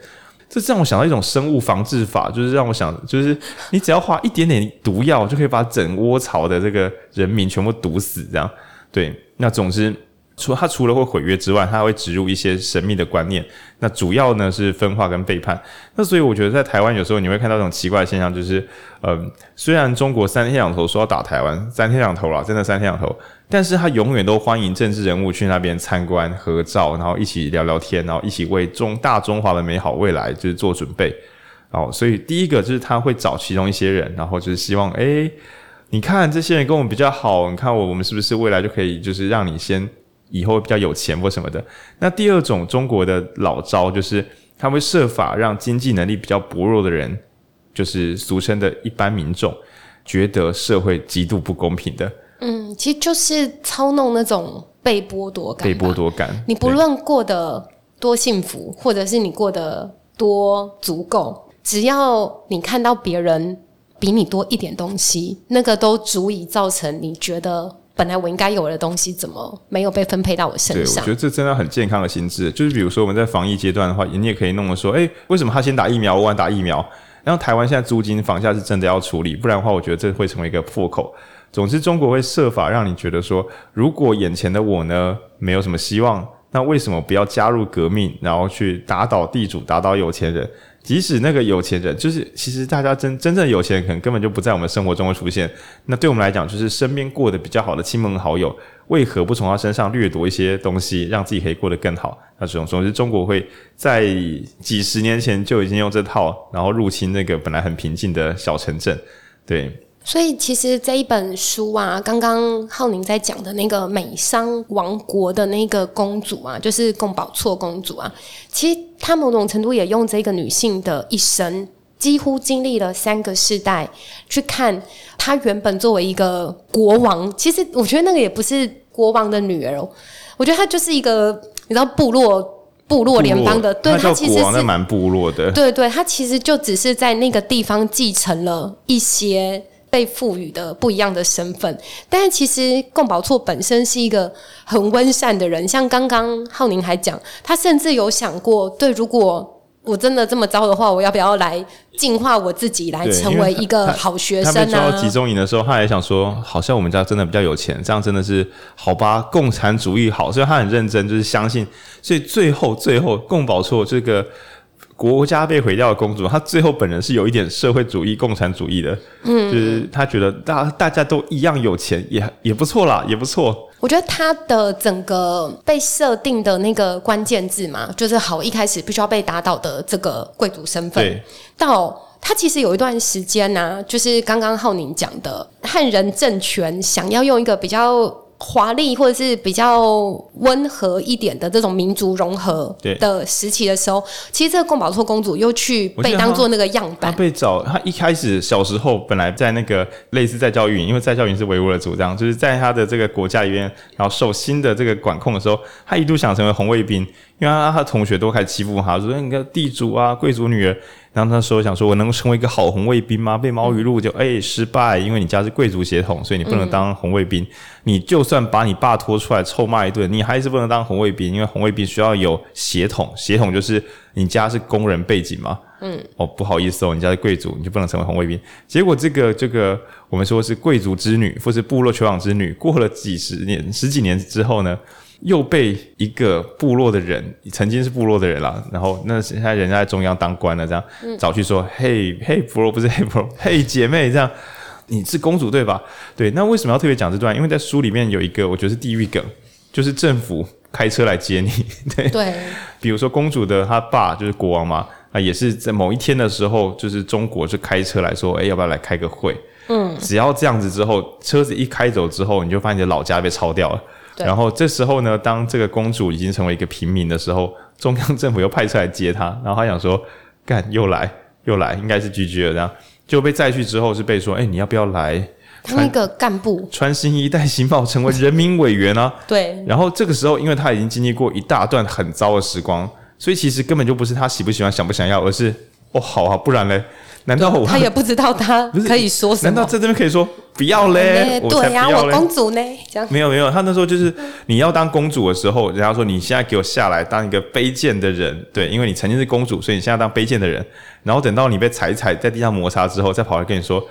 这让我想到一种生物防治法，就是让我想，就是你只要花一点点毒药，就可以把整窝巢的这个人民全部毒死。这样，对。那总之，除它除了会毁约之外，它还会植入一些神秘的观念。那主要呢是分化跟背叛。那所以我觉得在台湾有时候你会看到这种奇怪的现象，就是，嗯，虽然中国三天两头说要打台湾，三天两头啦，真的三天两头。但是他永远都欢迎政治人物去那边参观、合照，然后一起聊聊天，然后一起为中大中华的美好未来就是做准备。哦，所以第一个就是他会找其中一些人，然后就是希望，诶，你看这些人跟我们比较好，你看我我们是不是未来就可以就是让你先以后比较有钱或什么的。那第二种中国的老招就是他会设法让经济能力比较薄弱的人，就是俗称的一般民众，觉得社会极度不公平的。嗯，其实就是操弄那种被剥夺感。被剥夺感，你不论过得多幸福，或者是你过得多足够，只要你看到别人比你多一点东西，那个都足以造成你觉得本来我应该有的东西，怎么没有被分配到我身上？对，我觉得这真的很健康的心智。就是比如说我们在防疫阶段的话，你也可以弄得说，诶，为什么他先打疫苗，我晚打疫苗？然后台湾现在租金、房价是真的要处理，不然的话，我觉得这会成为一个破口。总之，中国会设法让你觉得说，如果眼前的我呢，没有什么希望，那为什么不要加入革命，然后去打倒地主，打倒有钱人？即使那个有钱人，就是其实大家真真正有钱人，可能根本就不在我们生活中会出现。那对我们来讲，就是身边过得比较好的亲朋好友，为何不从他身上掠夺一些东西，让自己可以过得更好？那总总之，中国会在几十年前就已经用这套，然后入侵那个本来很平静的小城镇，对。所以，其实这一本书啊，刚刚浩宁在讲的那个美商王国的那个公主啊，就是贡宝措公主啊，其实她某种程度也用这个女性的一生，几乎经历了三个世代，去看她原本作为一个国王，其实我觉得那个也不是国王的女儿哦，我觉得她就是一个你知道部落部落联邦的，对，她其实是蛮部落的，对对，她其实就只是在那个地方继承了一些。被赋予的不一样的身份，但是其实贡宝措本身是一个很温善的人，像刚刚浩宁还讲，他甚至有想过，对，如果我真的这么糟的话，我要不要来净化我自己，来成为一个好学生呢？集中营的时候，他也想说，好像我们家真的比较有钱，这样真的是好吧？共产主义好，所以他很认真，就是相信，所以最后最后贡宝措这个。国家被毁掉的公主，她最后本人是有一点社会主义、共产主义的，嗯，就是她觉得大大家都一样有钱，也也不错啦，也不错。我觉得她的整个被设定的那个关键字嘛，就是好一开始必须要被打倒的这个贵族身份，对，到她其实有一段时间呢、啊，就是刚刚浩宁讲的汉人政权想要用一个比较。华丽或者是比较温和一点的这种民族融合的时期的时候，其实这个贡宝措公主又去被当做那个样板。她被找，她一开始小时候本来在那个类似在教育营，因为在教育营是维吾尔族这样，就是在她的这个国家里面，然后受新的这个管控的时候，她一度想成为红卫兵，因为她她同学都开始欺负她，说你个地主啊，贵族女儿。然后他说：“想说我能够成为一个好红卫兵吗？”被猫语录就哎、欸、失败，因为你家是贵族血统，所以你不能当红卫兵。嗯、你就算把你爸拖出来臭骂一顿，你还是不能当红卫兵，因为红卫兵需要有血统，血统就是你家是工人背景嘛。嗯，哦，不好意思哦，你家是贵族，你就不能成为红卫兵。结果这个这个我们说是贵族之女，或是部落酋长之女，过了几十年、十几年之后呢？又被一个部落的人，曾经是部落的人啦，然后那现在人家在中央当官了，这样找去说，嘿嘿，bro 不是嘿 bro，(laughs) 嘿姐妹，这样你是公主对吧？对，那为什么要特别讲这段？因为在书里面有一个我觉得是地狱梗，就是政府开车来接你，(laughs) 对对，比如说公主的她爸就是国王嘛，啊也是在某一天的时候，就是中国就开车来说，哎要不要来开个会？嗯，只要这样子之后，车子一开走之后，你就发现你的老家被抄掉了。然后这时候呢，当这个公主已经成为一个平民的时候，中央政府又派出来接她，然后她想说，干又来又来，应该是 GG 了，这样就被载去之后是被说，哎，你要不要来当一个干部，穿新衣戴新帽，成为人民委员啊？对。然后这个时候，因为他已经经历过一大段很糟的时光，所以其实根本就不是他喜不喜欢、想不想要，而是哦，好啊，不然嘞？难道我他也不知道他可以说什么？难道在这边可以说不要嘞？对呀，我公主呢？这样没有没有，他那时候就是你要当公主的时候，人家说你现在给我下来当一个卑贱的人，对，因为你曾经是公主，所以你现在当卑贱的人。然后等到你被踩踩在地上摩擦之后，再跑来跟你说。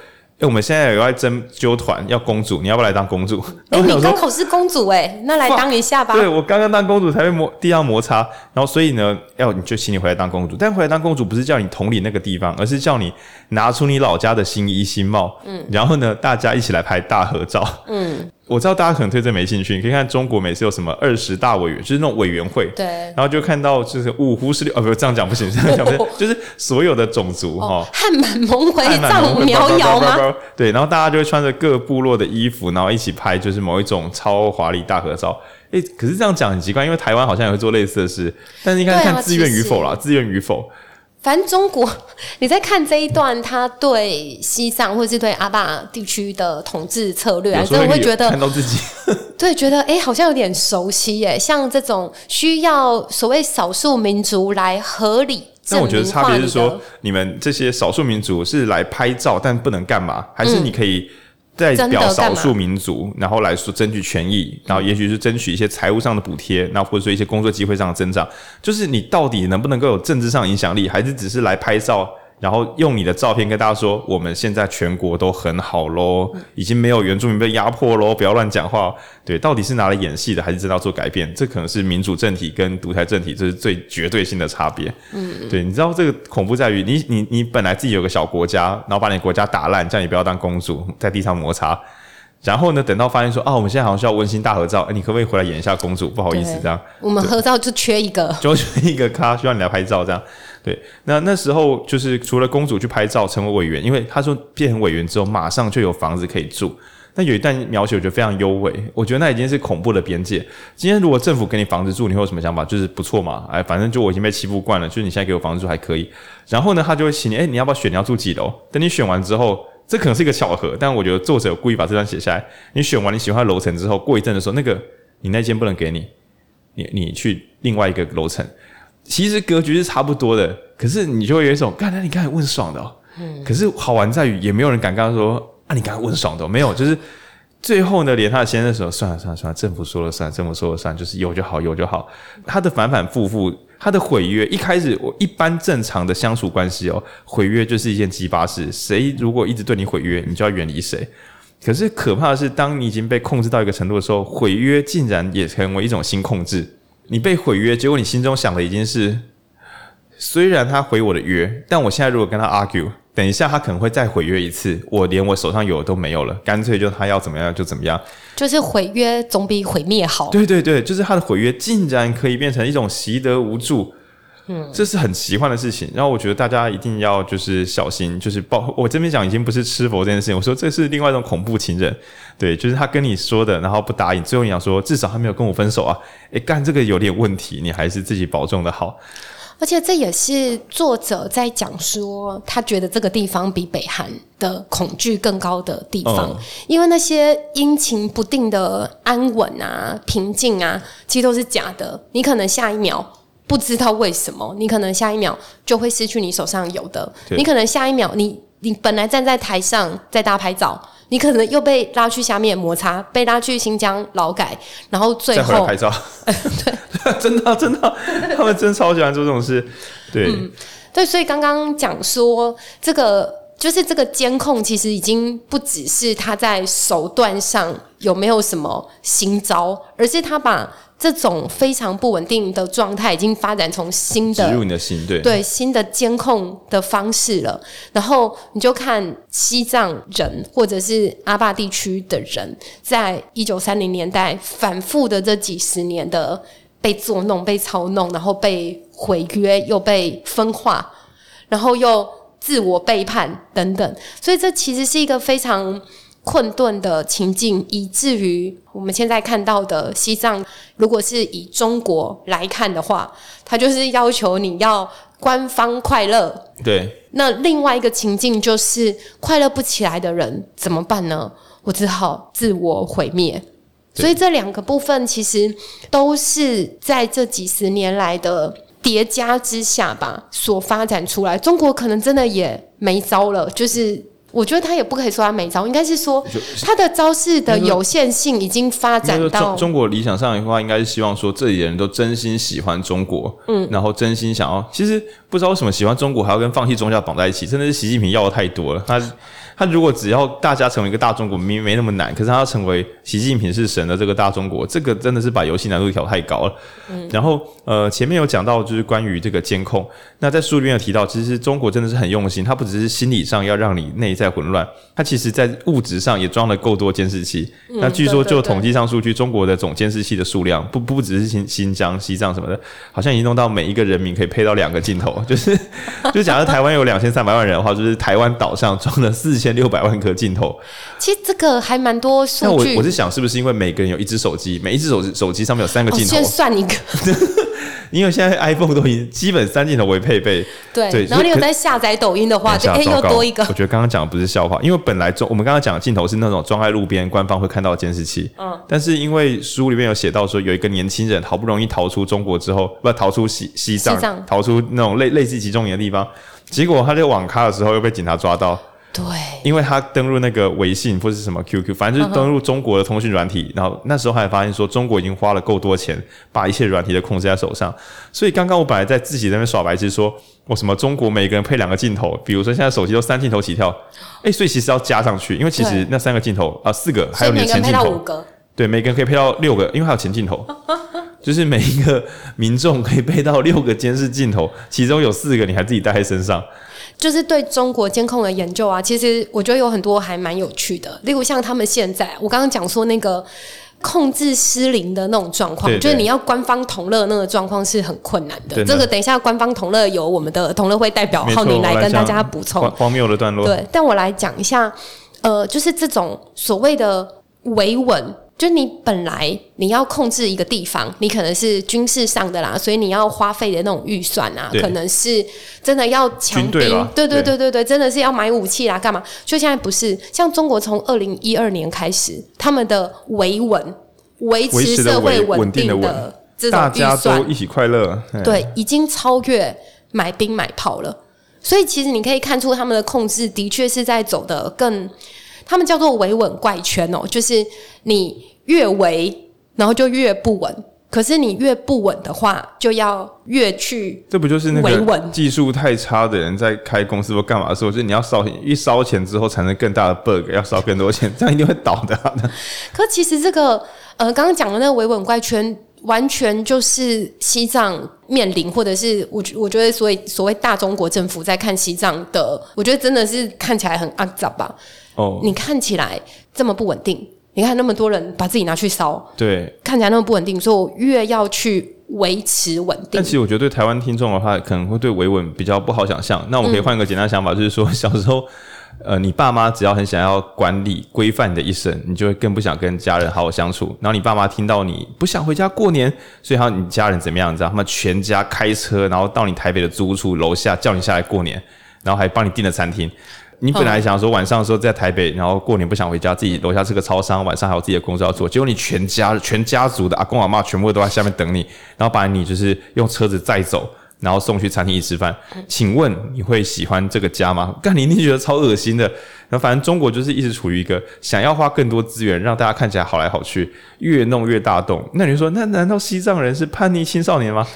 哎，我们现在有在征揪团，要公主，你要不要来当公主？哎，你刚好是公主哎、欸，那来当一下吧。对，我刚刚当公主才被摩地上摩擦，然后所以呢，要你就请你回来当公主。但回来当公主不是叫你统领那个地方，而是叫你拿出你老家的新衣新帽，嗯，然后呢，大家一起来拍大合照，嗯。我知道大家可能对这没兴趣，你可以看中国每次有什么二十大委员，就是那种委员会，对，然后就看到就是五胡十六，哦，不，这样讲不行，这样讲不行，(laughs) 就是所有的种族哈，汉满蒙回藏苗瑶吗？对，然后大家就会穿着各部落的衣服，然后一起拍就是某一种超华丽大合照。诶，可是这样讲很奇怪，因为台湾好像也会做类似的事，但是应该看自愿与否啦，自愿与否。反正中国，(laughs) 你在看这一段，他对西藏或者是对阿坝地区的统治策略，啊，所以我会觉得看到自己，(laughs) 对，觉得哎，好像有点熟悉耶。像这种需要所谓少数民族来合理，那我觉得差别是说，你们这些少数民族是来拍照，但不能干嘛？还是你可以？代表少数民族，然后来说争取权益，然后也许是争取一些财务上的补贴，那或者说一些工作机会上的增长，就是你到底能不能够有政治上影响力，还是只是来拍照？然后用你的照片跟大家说，我们现在全国都很好喽，已经没有原住民被压迫喽，不要乱讲话。对，到底是拿来演戏的，还是真的要做改变？这可能是民主政体跟独裁政体，这是最绝对性的差别。嗯，对，你知道这个恐怖在于，你你你本来自己有个小国家，然后把你国家打烂，叫你不要当公主，在地上摩擦。然后呢，等到发现说啊，我们现在好像需要温馨大合照，诶，你可不可以回来演一下公主？不好意思，这样我们合照就缺一个，就缺一个咖，需要你来拍照这样。对，那那时候就是除了公主去拍照成为委员，因为他说变成委员之后马上就有房子可以住。那有一段描写我觉得非常优美，我觉得那已经是恐怖的边界。今天如果政府给你房子住，你会有什么想法？就是不错嘛，哎，反正就我已经被欺负惯了，就是你现在给我房子住还可以。然后呢，他就会请你，哎，你要不要选？你要住几楼？等你选完之后，这可能是一个巧合，但我觉得作者有故意把这段写下来。你选完你喜欢的楼层之后，过一阵的时候，那个你那间不能给你，你你去另外一个楼层。其实格局是差不多的，可是你就会有一种，刚才你刚才问爽的哦，嗯，可是好玩在于也没有人敢跟他说啊，你刚才问爽的哦，没有，就是最后呢，连他的先生说，算了算了算了，政府说了算，政府说了算，就是有就好，有就好。他的反反复复，他的毁约，一开始我一般正常的相处关系哦，毁约就是一件鸡巴事，谁如果一直对你毁约，你就要远离谁。可是可怕的是，当你已经被控制到一个程度的时候，毁约竟然也成为一种新控制。你被毁约，结果你心中想的已经是，虽然他毁我的约，但我现在如果跟他 argue，等一下他可能会再毁约一次，我连我手上有的都没有了，干脆就他要怎么样就怎么样，就是毁约总比毁灭好。对对对，就是他的毁约竟然可以变成一种习得无助。嗯，这是很奇幻的事情，然后我觉得大家一定要就是小心，就是包我这边讲已经不是吃佛这件事情，我说这是另外一种恐怖情人，对，就是他跟你说的，然后不答应，最后你想说至少他没有跟我分手啊，诶，干这个有点问题，你还是自己保重的好。而且这也是作者在讲说，他觉得这个地方比北韩的恐惧更高的地方，嗯、因为那些阴晴不定的安稳啊、平静啊，其实都是假的，你可能下一秒。不知道为什么，你可能下一秒就会失去你手上有的。你可能下一秒，你你本来站在台上在大拍照，你可能又被拉去下面摩擦，被拉去新疆劳改，然后最后再回来拍照。(laughs) 对，(laughs) 真的真的，他们真超喜欢做这种事。对、嗯、对，所以刚刚讲说这个就是这个监控，其实已经不只是他在手段上有没有什么新招，而是他把。这种非常不稳定的状态已经发展成新的，植入你的心，对对，新的监控的方式了。然后你就看西藏人或者是阿坝地区的人，在一九三零年代反复的这几十年的被作弄、被操弄，然后被毁约，又被分化，然后又自我背叛等等。所以这其实是一个非常。困顿的情境，以至于我们现在看到的西藏，如果是以中国来看的话，它就是要求你要官方快乐。对。那另外一个情境就是快乐不起来的人怎么办呢？我只好自我毁灭。所以这两个部分其实都是在这几十年来的叠加之下吧，所发展出来，中国可能真的也没招了，就是。我觉得他也不可以说他没招，应该是说他的招式的有限性已经发展到中中国理想上的话，应该是希望说这里的人都真心喜欢中国，嗯，然后真心想要。其实不知道为什么喜欢中国还要跟放弃宗教绑在一起，真的是习近平要的太多了。他他如果只要大家成为一个大中国，没没那么难。可是他要成为习近平是神的这个大中国，这个真的是把游戏难度调太高了。嗯，然后呃前面有讲到就是关于这个监控，那在书里面有提到，其实中国真的是很用心，他不只是心理上要让你内在混乱，他其实在物质上也装了够多监视器。嗯，那据说就统计上数据，中国的总监视器的数量不不只是新新疆、西藏什么的，好像已经弄到每一个人民可以配到两个镜头，就是就假如台湾有两千三百万人的话，就是台湾岛上装了四千六百万颗镜头。其实这个还蛮多数据。那我我是想，是不是因为每个人有一只手机，每一只手手机上面有三个镜头？先算一个。(laughs) 因为现在 iPhone 都已经基本三镜头为配备，对，对，然后你有在下载抖音的话，就可以又多一个。我觉得刚刚讲的不是笑话，因为本来装我们刚刚讲的镜头是那种装在路边，官方会看到的监视器。嗯，但是因为书里面有写到说，有一个年轻人好不容易逃出中国之后，不逃出西西藏，西藏逃出那种类类似集中营的地方，结果他在网咖的时候又被警察抓到。对，因为他登录那个微信或者是什么 QQ，反正就是登录中国的通讯软体，嗯，然后那时候还发现说中国已经花了够多钱把一切软体都控制在手上，所以刚刚我本来在自己在那边耍白痴说，我什么中国每个人配两个镜头，比如说现在手机都三镜头起跳，哎，所以其实要加上去，因为其实那三个镜头啊四个，还有你的前镜头，对，每个人可以配到六个，因为还有前镜头，就是每一个民众可以配到六个监视镜头，其中有四个你还自己带在身上。就是对中国监控的研究啊，其实我觉得有很多还蛮有趣的。例如像他们现在，我刚刚讲说那个控制失灵的那种状况，就是你要官方同乐那个状况是很困难的。这个等一下官方同乐由我们的同乐会代表浩宁来跟大家补充荒谬的段落。对，但我来讲一下，呃，就是这种所谓的维稳。就你本来你要控制一个地方，你可能是军事上的啦，所以你要花费的那种预算啊，可能是真的要强兵，对对对对对，真的是要买武器啦，干嘛？就现在不是像中国从二零一二年开始，他们的维稳维持社会稳定的这种预算，大家都一起快乐，对，已经超越买兵买炮了。所以其实你可以看出他们的控制的确是在走的更，他们叫做维稳怪圈哦，就是你。越维，然后就越不稳。可是你越不稳的话，就要越去。这不就是那个技术太差的人在开公司或干嘛的时候，就是你要烧一烧钱之后产生更大的 bug，要烧更多钱，这样一定会倒的啊。(laughs) 可其实这个呃，刚刚讲的那个维稳怪圈，完全就是西藏面临，或者是我我觉得所以所谓大中国政府在看西藏的，我觉得真的是看起来很肮脏吧。哦，你看起来这么不稳定。你看那么多人把自己拿去烧，对，看起来那么不稳定，所以我越要去维持稳定。但其实我觉得对台湾听众的话，可能会对维稳比较不好想象。那我们可以换一个简单想法，嗯、就是说小时候，呃，你爸妈只要很想要管理规范你的一生，你就会更不想跟家人好好相处。然后你爸妈听到你不想回家过年，所以他你家人怎么样？你知道他们全家开车，然后到你台北的租屋处楼下叫你下来过年，然后还帮你订了餐厅。你本来想说晚上的时候在台北，然后过年不想回家，自己楼下是个超商，晚上还有自己的工作要做。结果你全家全家族的阿公阿妈全部都在下面等你，然后把你就是用车子载走，然后送去餐厅一起吃饭。(laughs) 请问你会喜欢这个家吗？干你一定觉得超恶心的。那反正中国就是一直处于一个想要花更多资源让大家看起来好来好去，越弄越大动。那你说，那难道西藏人是叛逆青少年吗？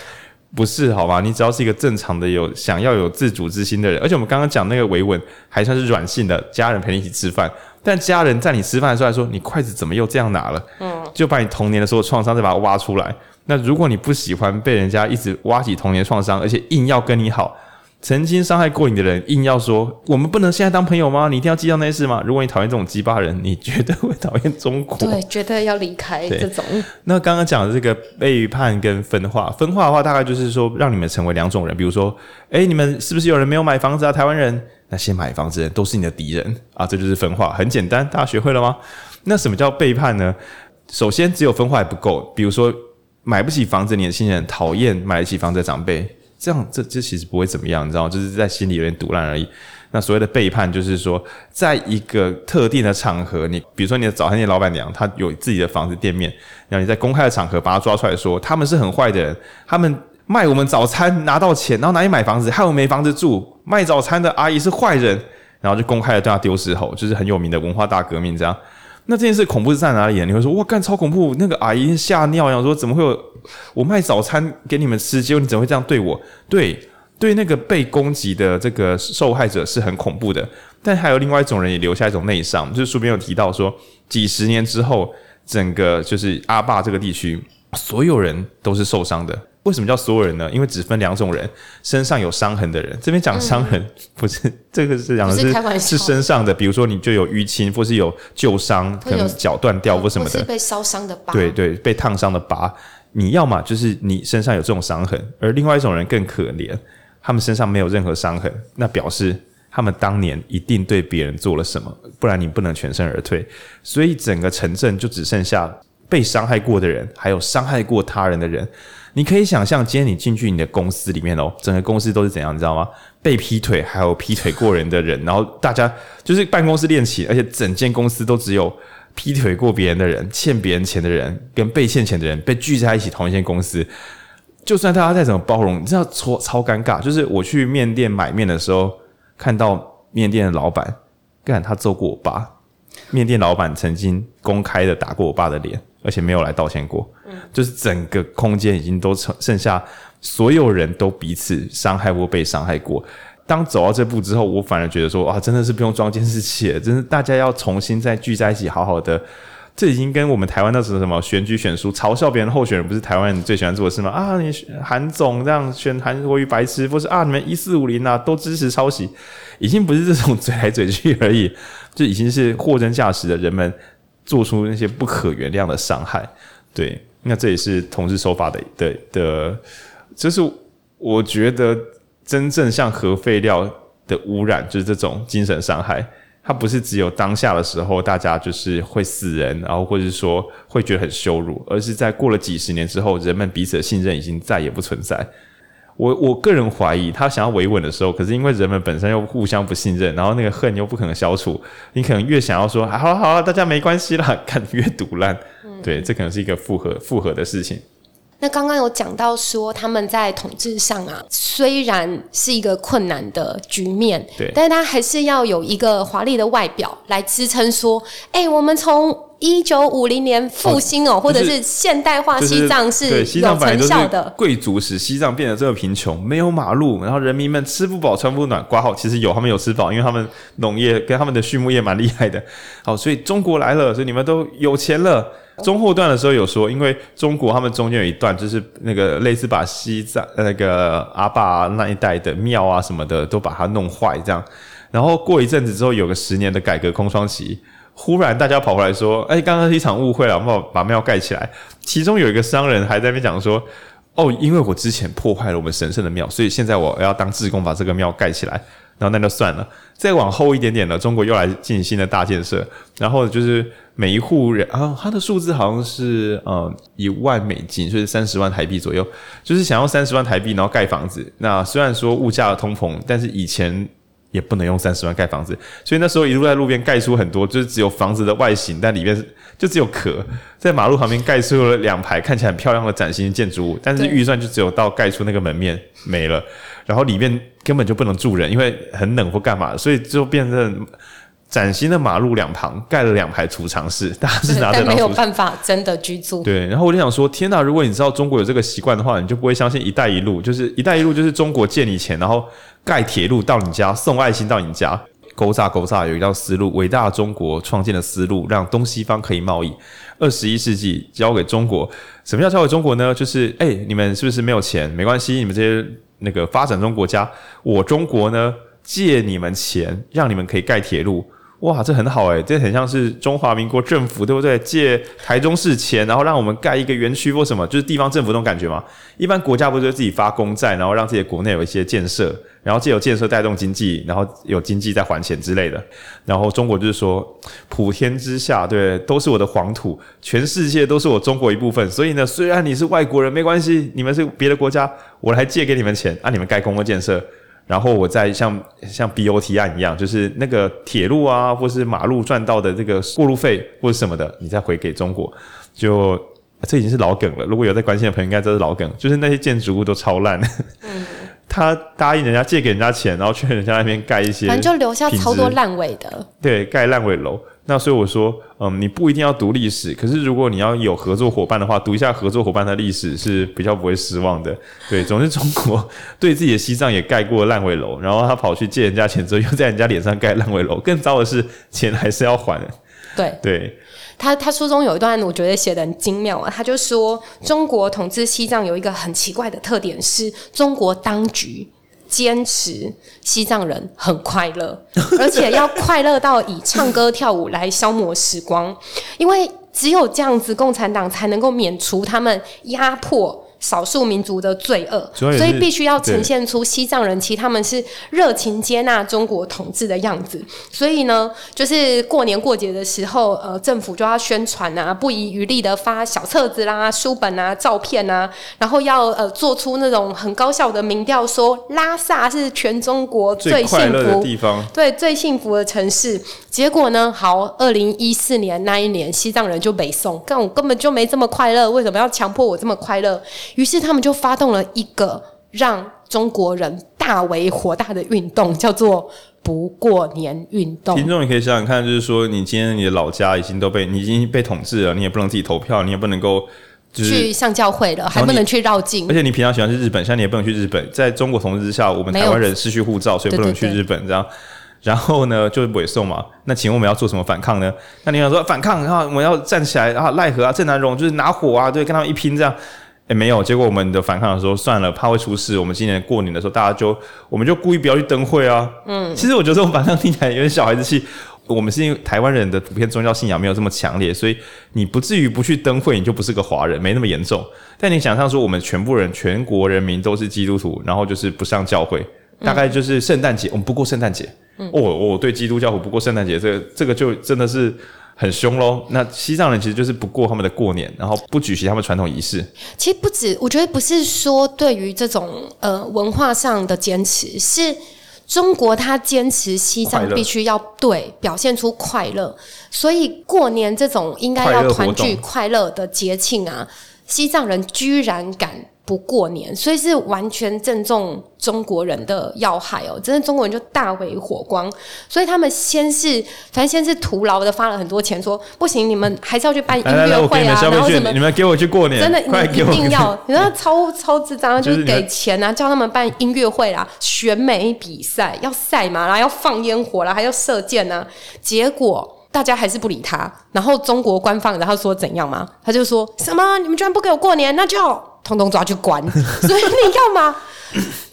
不是，好吧？你只要是一个正常的、有想要有自主之心的人，而且我们刚刚讲那个维稳还算是软性的，家人陪你一起吃饭，但家人在你吃饭的时候来说，你筷子怎么又这样拿了？嗯，就把你童年的所有创伤再把它挖出来。那如果你不喜欢被人家一直挖起童年创伤，而且硬要跟你好。曾经伤害过你的人，硬要说我们不能现在当朋友吗？你一定要记到那些事吗？如果你讨厌这种鸡巴人，你绝对会讨厌中国。(laughs) 对，绝对要离开这种。那刚刚讲的这个背叛跟分化，分化的话，大概就是说让你们成为两种人。比如说，哎，你们是不是有人没有买房子啊？台湾人，那些买房子的人都是你的敌人啊，这就是分化，很简单，大家学会了吗？那什么叫背叛呢？首先，只有分化还不够。比如说，买不起房子，年轻人讨厌买得起房子的长辈。这样，这这其实不会怎么样，你知道吗？就是在心里有点赌烂而已。那所谓的背叛，就是说，在一个特定的场合，你比如说你的早餐店老板娘，她有自己的房子店面，然后你在公开的场合把她抓出来说，他们是很坏的人，他们卖我们早餐拿到钱，然后拿去买房子，害我没房子住。卖早餐的阿姨是坏人，然后就公开的对她丢石头，就是很有名的文化大革命这样。那这件事恐怖是在哪里？你会说哇，干超恐怖！那个阿姨吓尿，然后说怎么会有我卖早餐给你们吃，结果你怎么会这样对我？对，对，那个被攻击的这个受害者是很恐怖的。但还有另外一种人也留下一种内伤，就是书边有提到说，几十年之后，整个就是阿坝这个地区，所有人都是受伤的。为什么叫所有人呢？因为只分两种人：身上有伤痕的人。这边讲伤痕，嗯、不是这个是讲的是是身上的，比如说你就有淤青，或是有旧伤，可能脚断掉或什么的，是被烧伤的疤。对对，被烫伤的疤。你要么就是你身上有这种伤痕，而另外一种人更可怜，他们身上没有任何伤痕，那表示他们当年一定对别人做了什么，不然你不能全身而退。所以整个城镇就只剩下被伤害过的人，还有伤害过他人的人。你可以想象，今天你进去你的公司里面哦，整个公司都是怎样，你知道吗？被劈腿，还有劈腿过人的人，然后大家就是办公室恋情，而且整间公司都只有劈腿过别人的人、欠别人钱的人跟被欠钱的人被聚在一起同一间公司。就算大家再怎么包容，你知道超超尴尬。就是我去面店买面的时候，看到面店的老板，干他揍过我爸。面店老板曾经公开的打过我爸的脸。而且没有来道歉过，嗯，就是整个空间已经都剩剩下所有人都彼此伤害或被伤害过。当走到这步之后，我反而觉得说，哇，真的是不用装监视器了，真是大家要重新再聚在一起，好好的。这已经跟我们台湾那时候什么选举选书嘲笑别人候选人，不是台湾人最喜欢做的事吗？啊，你韩总这样选韩国瑜白痴，不是啊？你们一四五零啊，都支持抄袭，已经不是这种嘴来嘴去而已，就已经是货真价实的人们。做出那些不可原谅的伤害，对，那这也是统治手法的的的，就是我觉得真正像核废料的污染，就是这种精神伤害，它不是只有当下的时候大家就是会死人，然后或者是说会觉得很羞辱，而是在过了几十年之后，人们彼此的信任已经再也不存在。我我个人怀疑，他想要维稳的时候，可是因为人们本身又互相不信任，然后那个恨又不可能消除，你可能越想要说，好好，大家没关系啦，(laughs) 看越毒烂，嗯、(laughs) 对，这可能是一个复合复合的事情。那刚刚有讲到说，他们在统治上啊，虽然是一个困难的局面，对，但是他还是要有一个华丽的外表来支撑，说，哎、欸，我们从一九五零年复兴哦，或者是现代化西藏是有成效的。贵族使西藏变得这么贫穷，没有马路，然后人民们吃不饱穿不暖。括号其实有，他们有吃饱，因为他们农业跟他们的畜牧业蛮厉害的。好，所以中国来了，所以你们都有钱了。中后段的时候有说，因为中国他们中间有一段就是那个类似把西藏那个阿坝那一带的庙啊什么的都把它弄坏这样，然后过一阵子之后有个十年的改革空窗期，忽然大家跑回来说，哎，刚刚是一场误会了，我们把庙盖起来。其中有一个商人还在那边讲说，哦，因为我之前破坏了我们神圣的庙，所以现在我要当志工把这个庙盖起来。然后那就算了，再往后一点点呢，中国又来进行新的大建设，然后就是每一户人啊，他的数字好像是呃一万美金，就是三十万台币左右，就是想要三十万台币，然后盖房子。那虽然说物价的通膨，但是以前也不能用三十万盖房子，所以那时候一路在路边盖出很多，就是只有房子的外形，但里面就只有壳，在马路旁边盖出了两排看起来很漂亮的崭新建筑物，但是预算就只有到盖出那个门面没了。然后里面根本就不能住人，因为很冷或干嘛，所以就变成崭新的马路两旁盖了两排储藏室，大家是拿着没有办法真的居住。对，然后我就想说，天哪！如果你知道中国有这个习惯的话，你就不会相信“一带一路”。就是“一带一路”就是中国借你钱，然后盖铁路到你家，送爱心到你家。勾诈勾诈有一条思路，伟大的中国创建的思路，让东西方可以贸易。二十一世纪交给中国，什么叫交给中国呢？就是哎，你们是不是没有钱？没关系，你们这些。那个发展中国家，我中国呢，借你们钱，让你们可以盖铁路。哇，这很好诶，这很像是中华民国政府，对不对？借台中市钱，然后让我们盖一个园区或什么，就是地方政府那种感觉嘛。一般国家不是自己发公债，然后让自己国内有一些建设，然后借由建设带动经济，然后有经济再还钱之类的。然后中国就是说，普天之下，对，都是我的黄土，全世界都是我中国一部分。所以呢，虽然你是外国人，没关系，你们是别的国家，我来借给你们钱，让你们盖公共建设。然后我再像像 BOT 案一样，就是那个铁路啊，或是马路赚到的这个过路费或者什么的，你再回给中国，就这已经是老梗了。如果有在关心的朋友，应该知道是老梗，就是那些建筑物都超烂。嗯，他答应人家借给人家钱，然后去人家那边盖一些，反正就留下超多烂尾的。对，盖烂尾楼。那所以我说，嗯，你不一定要读历史，可是如果你要有合作伙伴的话，读一下合作伙伴的历史是比较不会失望的。对，总之中国对自己的西藏也盖过烂尾楼，(laughs) 然后他跑去借人家钱之后，又在人家脸上盖烂尾楼。更糟的是，钱还是要还的。对对，他他书中有一段我觉得写的很精妙啊，他就说中国统治西藏有一个很奇怪的特点，是中国当局。坚持西藏人很快乐，(laughs) 而且要快乐到以唱歌跳舞来消磨时光，因为只有这样子，共产党才能够免除他们压迫。少数民族的罪恶，所以必须要呈现出西藏人其实他们是热情接纳中国统治的样子。所以呢，就是过年过节的时候，呃，政府就要宣传啊，不遗余力的发小册子啦、书本啊、照片啊，然后要呃做出那种很高效的民调，说拉萨是全中国最幸福的地方，对，最幸福的城市。结果呢，好，二零一四年那一年，西藏人就北宋，但我根本就没这么快乐，为什么要强迫我这么快乐？于是他们就发动了一个让中国人大为火大的运动，叫做“不过年运动”。听众，你可以想想看，就是说，你今天你的老家已经都被你已经被统治了，你也不能自己投票，你也不能够、就是、去上教会了，还不能去绕境。而且你平常喜欢去日本，现在你也不能去日本。在中国统治之下，我们台湾人失去护照，所以不能去日本。这样，然后呢，就是北宋嘛。那请问我们要做什么反抗呢？那你想说反抗，然后我们要站起来，然后赖和啊、郑南榕就是拿火啊，对，跟他们一拼这样。哎，没有。结果我们的反抗的时候，算了，怕会出事。我们今年过年的时候，大家就我们就故意不要去灯会啊。嗯，其实我觉得这种反抗听起来有点小孩子气。我们是因为台湾人的普遍宗教信仰没有这么强烈，所以你不至于不去灯会，你就不是个华人，没那么严重。但你想象说，我们全部人、全国人民都是基督徒，然后就是不上教会，大概就是圣诞节，我们不过圣诞节。嗯，哦，我对基督教徒不过圣诞节，这个这个就真的是。很凶喽！那西藏人其实就是不过他们的过年，然后不举行他们传统仪式。其实不止，我觉得不是说对于这种呃文化上的坚持，是中国他坚持西藏必须要对表现出快乐，所以过年这种应该要团聚快乐的节庆啊，西藏人居然敢。不过年，所以是完全正中中国人的要害哦！真的，中国人就大为火光，所以他们先是，反正先是徒劳的发了很多钱，说不行，你们还是要去办音乐会啊，然后什么，你们给我去过年，真的，一定要，你知道超超智障，就是给钱啊，叫他们办音乐会啦，选美比赛要赛嘛，然后要放烟火啦，还要射箭啊，结果。大家还是不理他，然后中国官方然后说怎样吗？他就说什么你们居然不给我过年，那就通通抓去关。(laughs) 所以你要吗，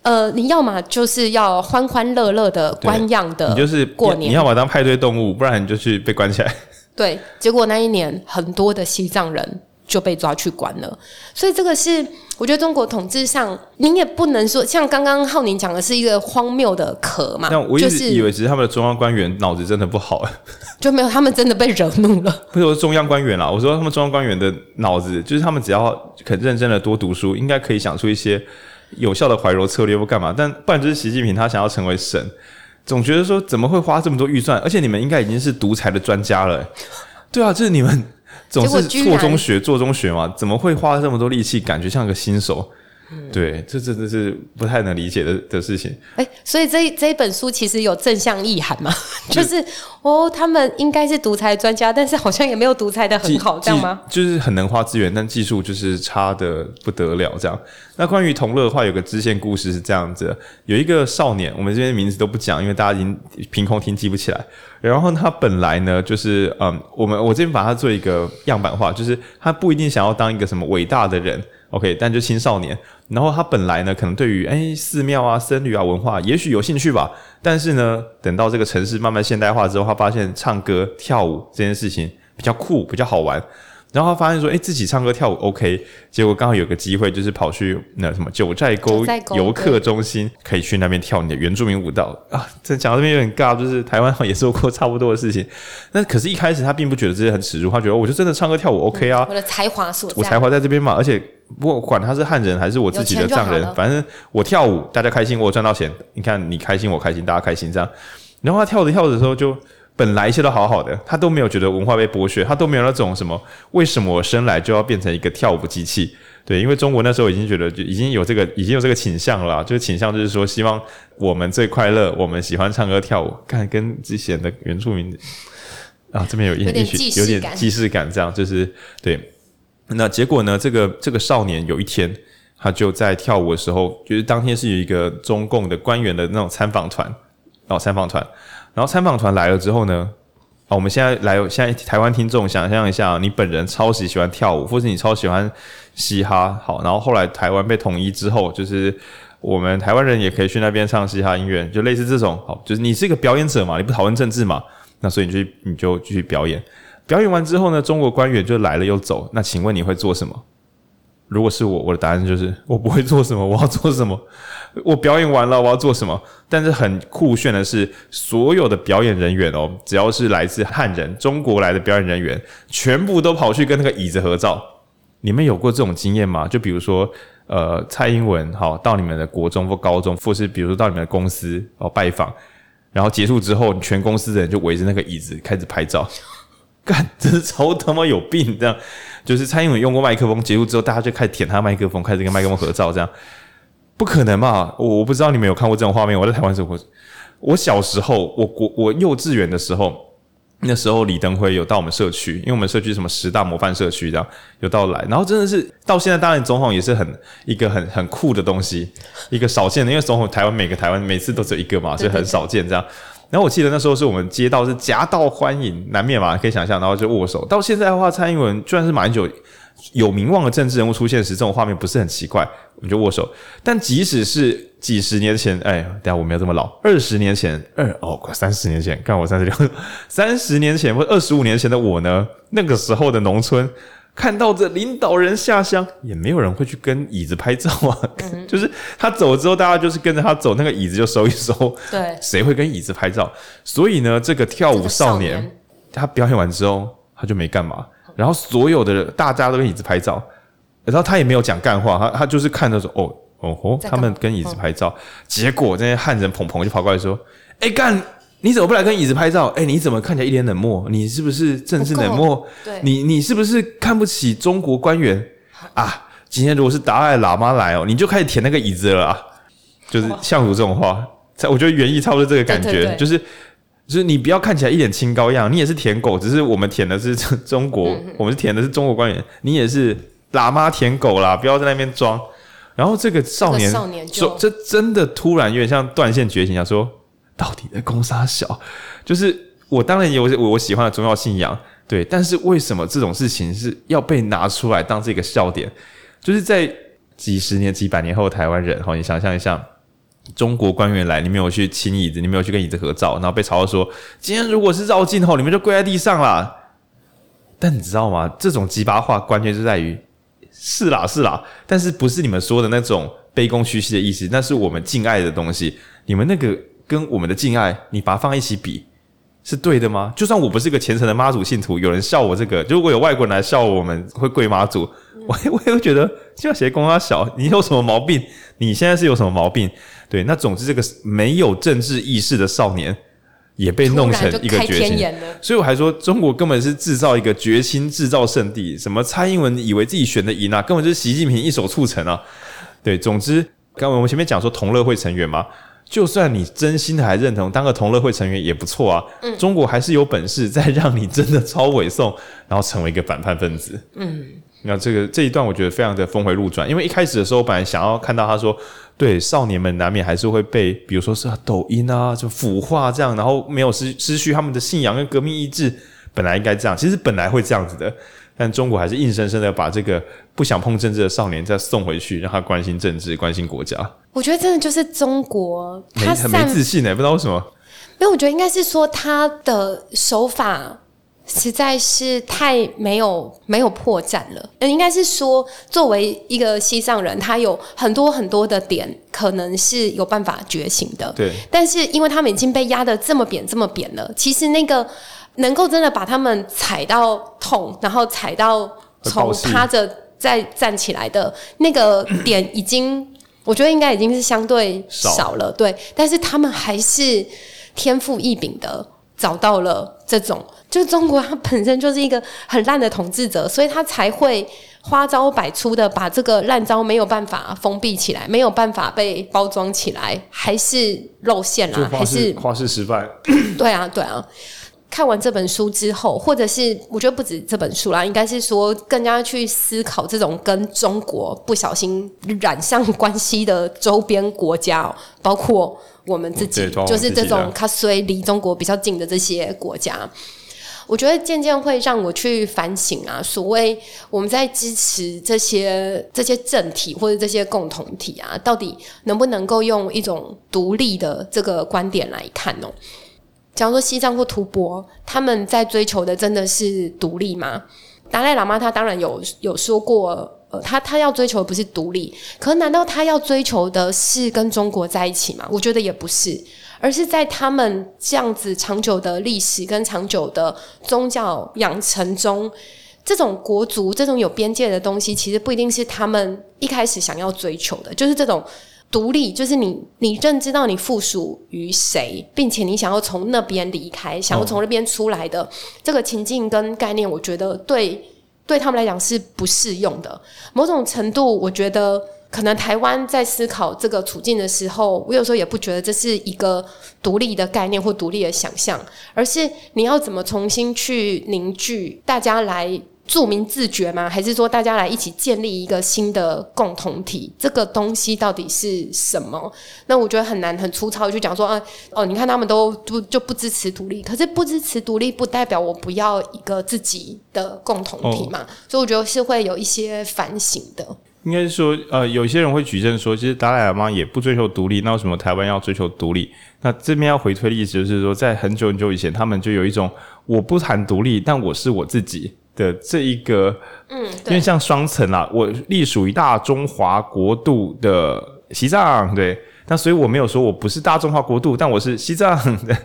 呃，你要么就是要欢欢乐乐的官样的，你就是过年，你要么当派对动物，不然你就去被关起来。(laughs) 对，结果那一年很多的西藏人。就被抓去关了，所以这个是我觉得中国统治上，你也不能说像刚刚浩宁讲的是一个荒谬的壳嘛。那我一直以为只是他们的中央官员脑子真的不好，(laughs) 就没有他们真的被惹怒了。(laughs) 不是我说中央官员啦，我说他们中央官员的脑子，就是他们只要肯认真的多读书，应该可以想出一些有效的怀柔策略或干嘛。但不然就是习近平他想要成为神，总觉得说怎么会花这么多预算？而且你们应该已经是独裁的专家了，对啊，就是你们。总是错中学，做中学嘛，怎么会花这么多力气？感觉像个新手。嗯、对，这真的是不太能理解的的事情。哎、欸，所以这这一本书其实有正向意涵嘛？(laughs) 就是哦，他们应该是独裁专家，但是好像也没有独裁的很好，这样吗？就是很能花资源，但技术就是差的不得了。这样。那关于同乐的话，有个支线故事是这样子：有一个少年，我们这边名字都不讲，因为大家已经凭空听记不起来。然后他本来呢，就是嗯，我们我这边把它做一个样板化，就是他不一定想要当一个什么伟大的人。OK，但就青少年，然后他本来呢，可能对于哎寺庙啊、僧侣啊文化，也许有兴趣吧。但是呢，等到这个城市慢慢现代化之后，他发现唱歌跳舞这件事情比较酷，比较好玩。然后他发现说，诶，自己唱歌跳舞 OK，结果刚好有个机会，就是跑去那什么九寨沟游客中心，可以去那边跳你的原住民舞蹈啊。这讲到这边有点尬，就是台湾也做过差不多的事情。那可是，一开始他并不觉得这些很耻辱，他觉得我就真的唱歌跳舞 OK 啊，我的才华所在，我才华在这边嘛。而且不管他是汉人还是我自己的藏人，反正我跳舞大家开心，我赚到钱。你看你开心，我开心，大家开心这样。然后他跳着跳着的时候就。本来一切都好好的，他都没有觉得文化被剥削，他都没有那种什么为什么我生来就要变成一个跳舞机器？对，因为中国那时候已经觉得就已经有这个已经有这个倾向了，就是倾向就是说希望我们最快乐，我们喜欢唱歌跳舞，看跟之前的原住民啊这边有一点有点既视感，这样就是对。那结果呢？这个这个少年有一天，他就在跳舞的时候，就是当天是有一个中共的官员的那种参访团，然后参访团，然后参访团来了之后呢，啊，我们现在来，现在台湾听众想象一下，你本人超级喜欢跳舞，或是你超喜欢嘻哈，好，然后后来台湾被统一之后，就是我们台湾人也可以去那边唱嘻哈音乐，就类似这种，好，就是你是一个表演者嘛，你不讨论政治嘛，那所以你就你就继续表演。表演完之后呢，中国官员就来了又走。那请问你会做什么？如果是我，我的答案就是我不会做什么。我要做什么？我表演完了，我要做什么？但是很酷炫的是，所有的表演人员哦，只要是来自汉人、中国来的表演人员，全部都跑去跟那个椅子合照。你们有过这种经验吗？就比如说，呃，蔡英文好到你们的国中或高中，或是比如说到你们的公司哦拜访，然后结束之后，全公司的人就围着那个椅子开始拍照。(laughs) 干，真是超他妈有病！这样，就是蔡英文用过麦克风结束之后，大家就开始舔他麦克风，开始跟麦克风合照，这样不可能嘛？我我不知道你们有看过这种画面。我在台湾生活，我小时候，我国我幼稚园的时候，那时候李登辉有到我们社区，因为我们社区什么十大模范社区这样有到来，然后真的是到现在，当然总统也是很一个很很酷的东西，一个少见的，因为总统台湾每个台湾每次都只有一个嘛，所以很少见这样。然后我记得那时候是我们街道是夹道欢迎，难免嘛，可以想象，然后就握手。到现在的话，蔡英文居然是马英九有名望的政治人物出现时，这种画面不是很奇怪，我们就握手。但即使是几十年前，哎，等下我没有这么老，二十年前，二哦，快三十年前，看我三十六，(laughs) 三十年前或二十五年前的我呢，那个时候的农村。看到这领导人下乡，也没有人会去跟椅子拍照啊。嗯、(laughs) 就是他走之后，大家就是跟着他走，那个椅子就收一收。对，谁会跟椅子拍照？所以呢，这个跳舞少年，少年他表演完之后，他就没干嘛。然后所有的大家都跟椅子拍照，然后他也没有讲干话，他他就是看着说，哦哦哦，他们跟椅子拍照。结果这些汉人捧捧就跑过来说：“哎干！”你怎么不来跟椅子拍照？哎，你怎么看起来一脸冷漠？你是不是政治冷漠？对，你你是不是看不起中国官员 (laughs) 啊？今天如果是达赖喇嘛来哦，你就开始舔那个椅子了啊！就是像我这种话，我觉得原意差不多这个感觉，就是就是你不要看起来一脸清高样，你也是舔狗，只是我们舔的是中国，嗯、我们是舔的是中国官员，你也是喇嘛舔狗啦，不要在那边装。然后这个少年，这少年就这真的突然有点像断线觉醒，想说。到底在攻杀小，就是我当然有我我喜欢的宗教信仰，对，但是为什么这种事情是要被拿出来当这个笑点？就是在几十年、几百年后，台湾人哈，你想象一下，中国官员来，你没有去亲椅子，你没有去跟椅子合照，然后被嘲笑说，今天如果是绕境后，你们就跪在地上啦。但你知道吗？这种鸡巴话关键就在于是啦是啦，但是不是你们说的那种卑躬屈膝的意思，那是我们敬爱的东西，你们那个。跟我们的敬爱，你把它放在一起比，是对的吗？就算我不是个虔诚的妈祖信徒，有人笑我这个，如果有外国人来笑我们会跪妈祖，我 (laughs) 我也会觉得，就谁供他小，你有什么毛病？你现在是有什么毛病？对，那总之这个没有政治意识的少年也被弄成一个决心，所以我还说中国根本是制造一个决心制造圣地，什么蔡英文以为自己选的赢啊，根本就是习近平一手促成啊。对，总之刚刚我们前面讲说同乐会成员嘛。就算你真心的还认同当个同乐会成员也不错啊，嗯，中国还是有本事再让你真的抄伪宋，然后成为一个反叛分子。嗯，那这个这一段我觉得非常的峰回路转，因为一开始的时候我本来想要看到他说，对少年们难免还是会被，比如说是抖音啊就腐化这样，然后没有失失去他们的信仰跟革命意志，本来应该这样，其实本来会这样子的。但中国还是硬生生的把这个不想碰政治的少年再送回去，让他关心政治、关心国家。我觉得真的就是中国，他很没自信呢，不知道为什么。因为我觉得应该是说他的手法实在是太没有没有破绽了。应该是说，作为一个西藏人，他有很多很多的点可能是有办法觉醒的。对，但是因为他们已经被压得这么扁、这么扁了，其实那个。能够真的把他们踩到痛，然后踩到从趴着再站起来的那个点，已经我觉得应该已经是相对少了，对。但是他们还是天赋异禀的，找到了这种，就中国它本身就是一个很烂的统治者，所以他才会花招百出的把这个烂招没有办法封闭起来，没有办法被包装起来，还是露馅啦，还是花式失败。(laughs) 对啊，对啊。看完这本书之后，或者是我觉得不止这本书啦，应该是说更加去思考这种跟中国不小心染上关系的周边国家，包括我们自己，就是这种它虽离中国比较近的这些国家，我觉得渐渐会让我去反省啊，所谓我们在支持这些这些政体或者这些共同体啊，到底能不能够用一种独立的这个观点来看呢？假如说西藏或吐蕃，他们在追求的真的是独立吗？达赖喇嘛他当然有有说过，呃，他他要追求的不是独立，可难道他要追求的是跟中国在一起吗？我觉得也不是，而是在他们这样子长久的历史跟长久的宗教养成中，这种国族、这种有边界的东西，其实不一定是他们一开始想要追求的，就是这种。独立就是你，你认知到你附属于谁，并且你想要从那边离开，想要从那边出来的、这个情境跟概念，我觉得对对他们来讲是不适用的。某种程度，我觉得可能台湾在思考这个处境的时候，我有时候也不觉得这是一个独立的概念或独立的想象，而是你要怎么重新去凝聚大家来。著名自觉吗？还是说大家来一起建立一个新的共同体？这个东西到底是什么？那我觉得很难很粗糙的去讲说啊哦，你看他们都不就不支持独立，可是不支持独立不代表我不要一个自己的共同体嘛。所以我觉得是会有一些反省的。应该是说，呃，有些人会举证说，其实达赖喇嘛也不追求独立，那为什么台湾要追求独立？那这边要回推的意思就是说，在很久很久以前，他们就有一种我不谈独立，但我是我自己。的这一个，嗯，因为像双层啊，我隶属于大中华国度的西藏，对，那所以我没有说我不是大众化国度，但我是西藏的。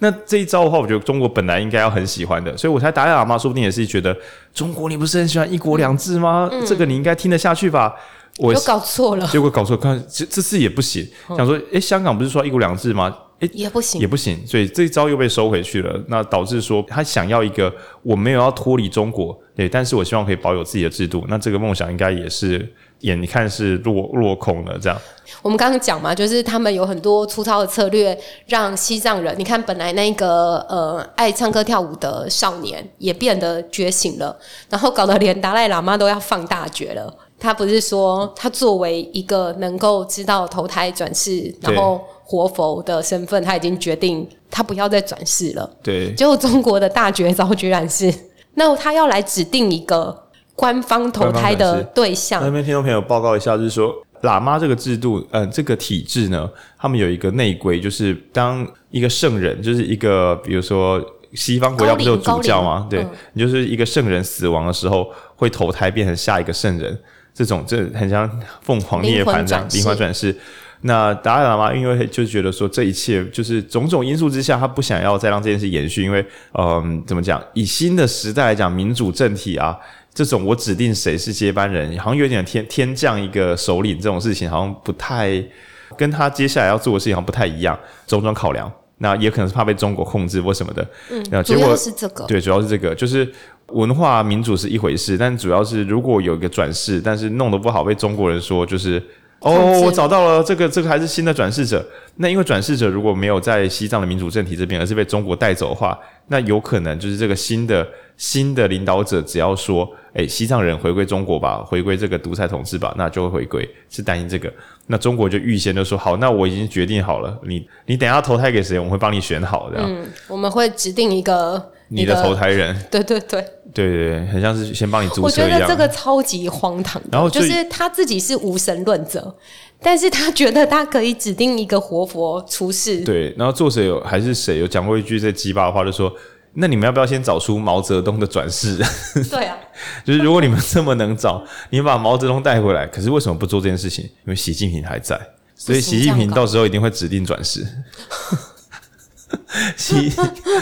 那这一招的话，我觉得中国本来应该要很喜欢的，所以我才达赖喇嘛说不定也是觉得中国你不是很喜欢一国两制吗？嗯、这个你应该听得下去吧？我就搞错了，结果搞错，看这这次也不行，嗯、想说，诶，香港不是说一国两制吗？诶，也不行，也不行，所以这一招又被收回去了。那导致说他想要一个我没有要脱离中国，对，但是我希望可以保有自己的制度。那这个梦想应该也是眼看是落落空了。这样，我们刚刚讲嘛，就是他们有很多粗糙的策略，让西藏人，你看本来那个呃爱唱歌跳舞的少年也变得觉醒了，然后搞得连达赖喇嘛都要放大觉了。他不是说他作为一个能够知道投胎转世，然后。活佛的身份，他已经决定他不要再转世了。对，结果中国的大绝招居然是，(laughs) 那他要来指定一个官方投胎的对象。那边听众朋友报告一下，就是说喇嘛这个制度，嗯、呃，这个体制呢，他们有一个内规，就是当一个圣人，就是一个比如说西方国家不是有主教吗？对，你、嗯、就是一个圣人死亡的时候会投胎变成下一个圣人，这种这很像凤凰涅槃这样灵魂转世。那达赖喇嘛因为就觉得说，这一切就是种种因素之下，他不想要再让这件事延续，因为嗯，怎么讲？以新的时代来讲，民主政体啊，这种我指定谁是接班人，好像有点天天降一个首领这种事情，好像不太跟他接下来要做的事情好像不太一样，种种考量，那也可能是怕被中国控制或什么的。嗯，那结果是这个，对，主要是这个，就是文化民主是一回事，但主要是如果有一个转世，但是弄得不好，被中国人说就是。哦，我找到了这个，这个还是新的转世者。那因为转世者如果没有在西藏的民主政体这边，而是被中国带走的话，那有可能就是这个新的新的领导者只要说，诶，西藏人回归中国吧，回归这个独裁统治吧，那就会回归。是担心这个，那中国就预先就说好，那我已经决定好了，你你等一下投胎给谁，我们会帮你选好这样。嗯，我们会指定一个。你的投胎人，对对对，对对对，很像是先帮你注册一样。我觉得这个超级荒唐，然后就是他自己是无神论者，但是他觉得他可以指定一个活佛出世。对，然后作者有还是谁有讲过一句这鸡巴的话，就说：那你们要不要先找出毛泽东的转世？对啊，(laughs) 就是如果你们这么能找，你们把毛泽东带回来，可是为什么不做这件事情？因为习近平还在，所以习近平到时候一定会指定转世。(laughs) 七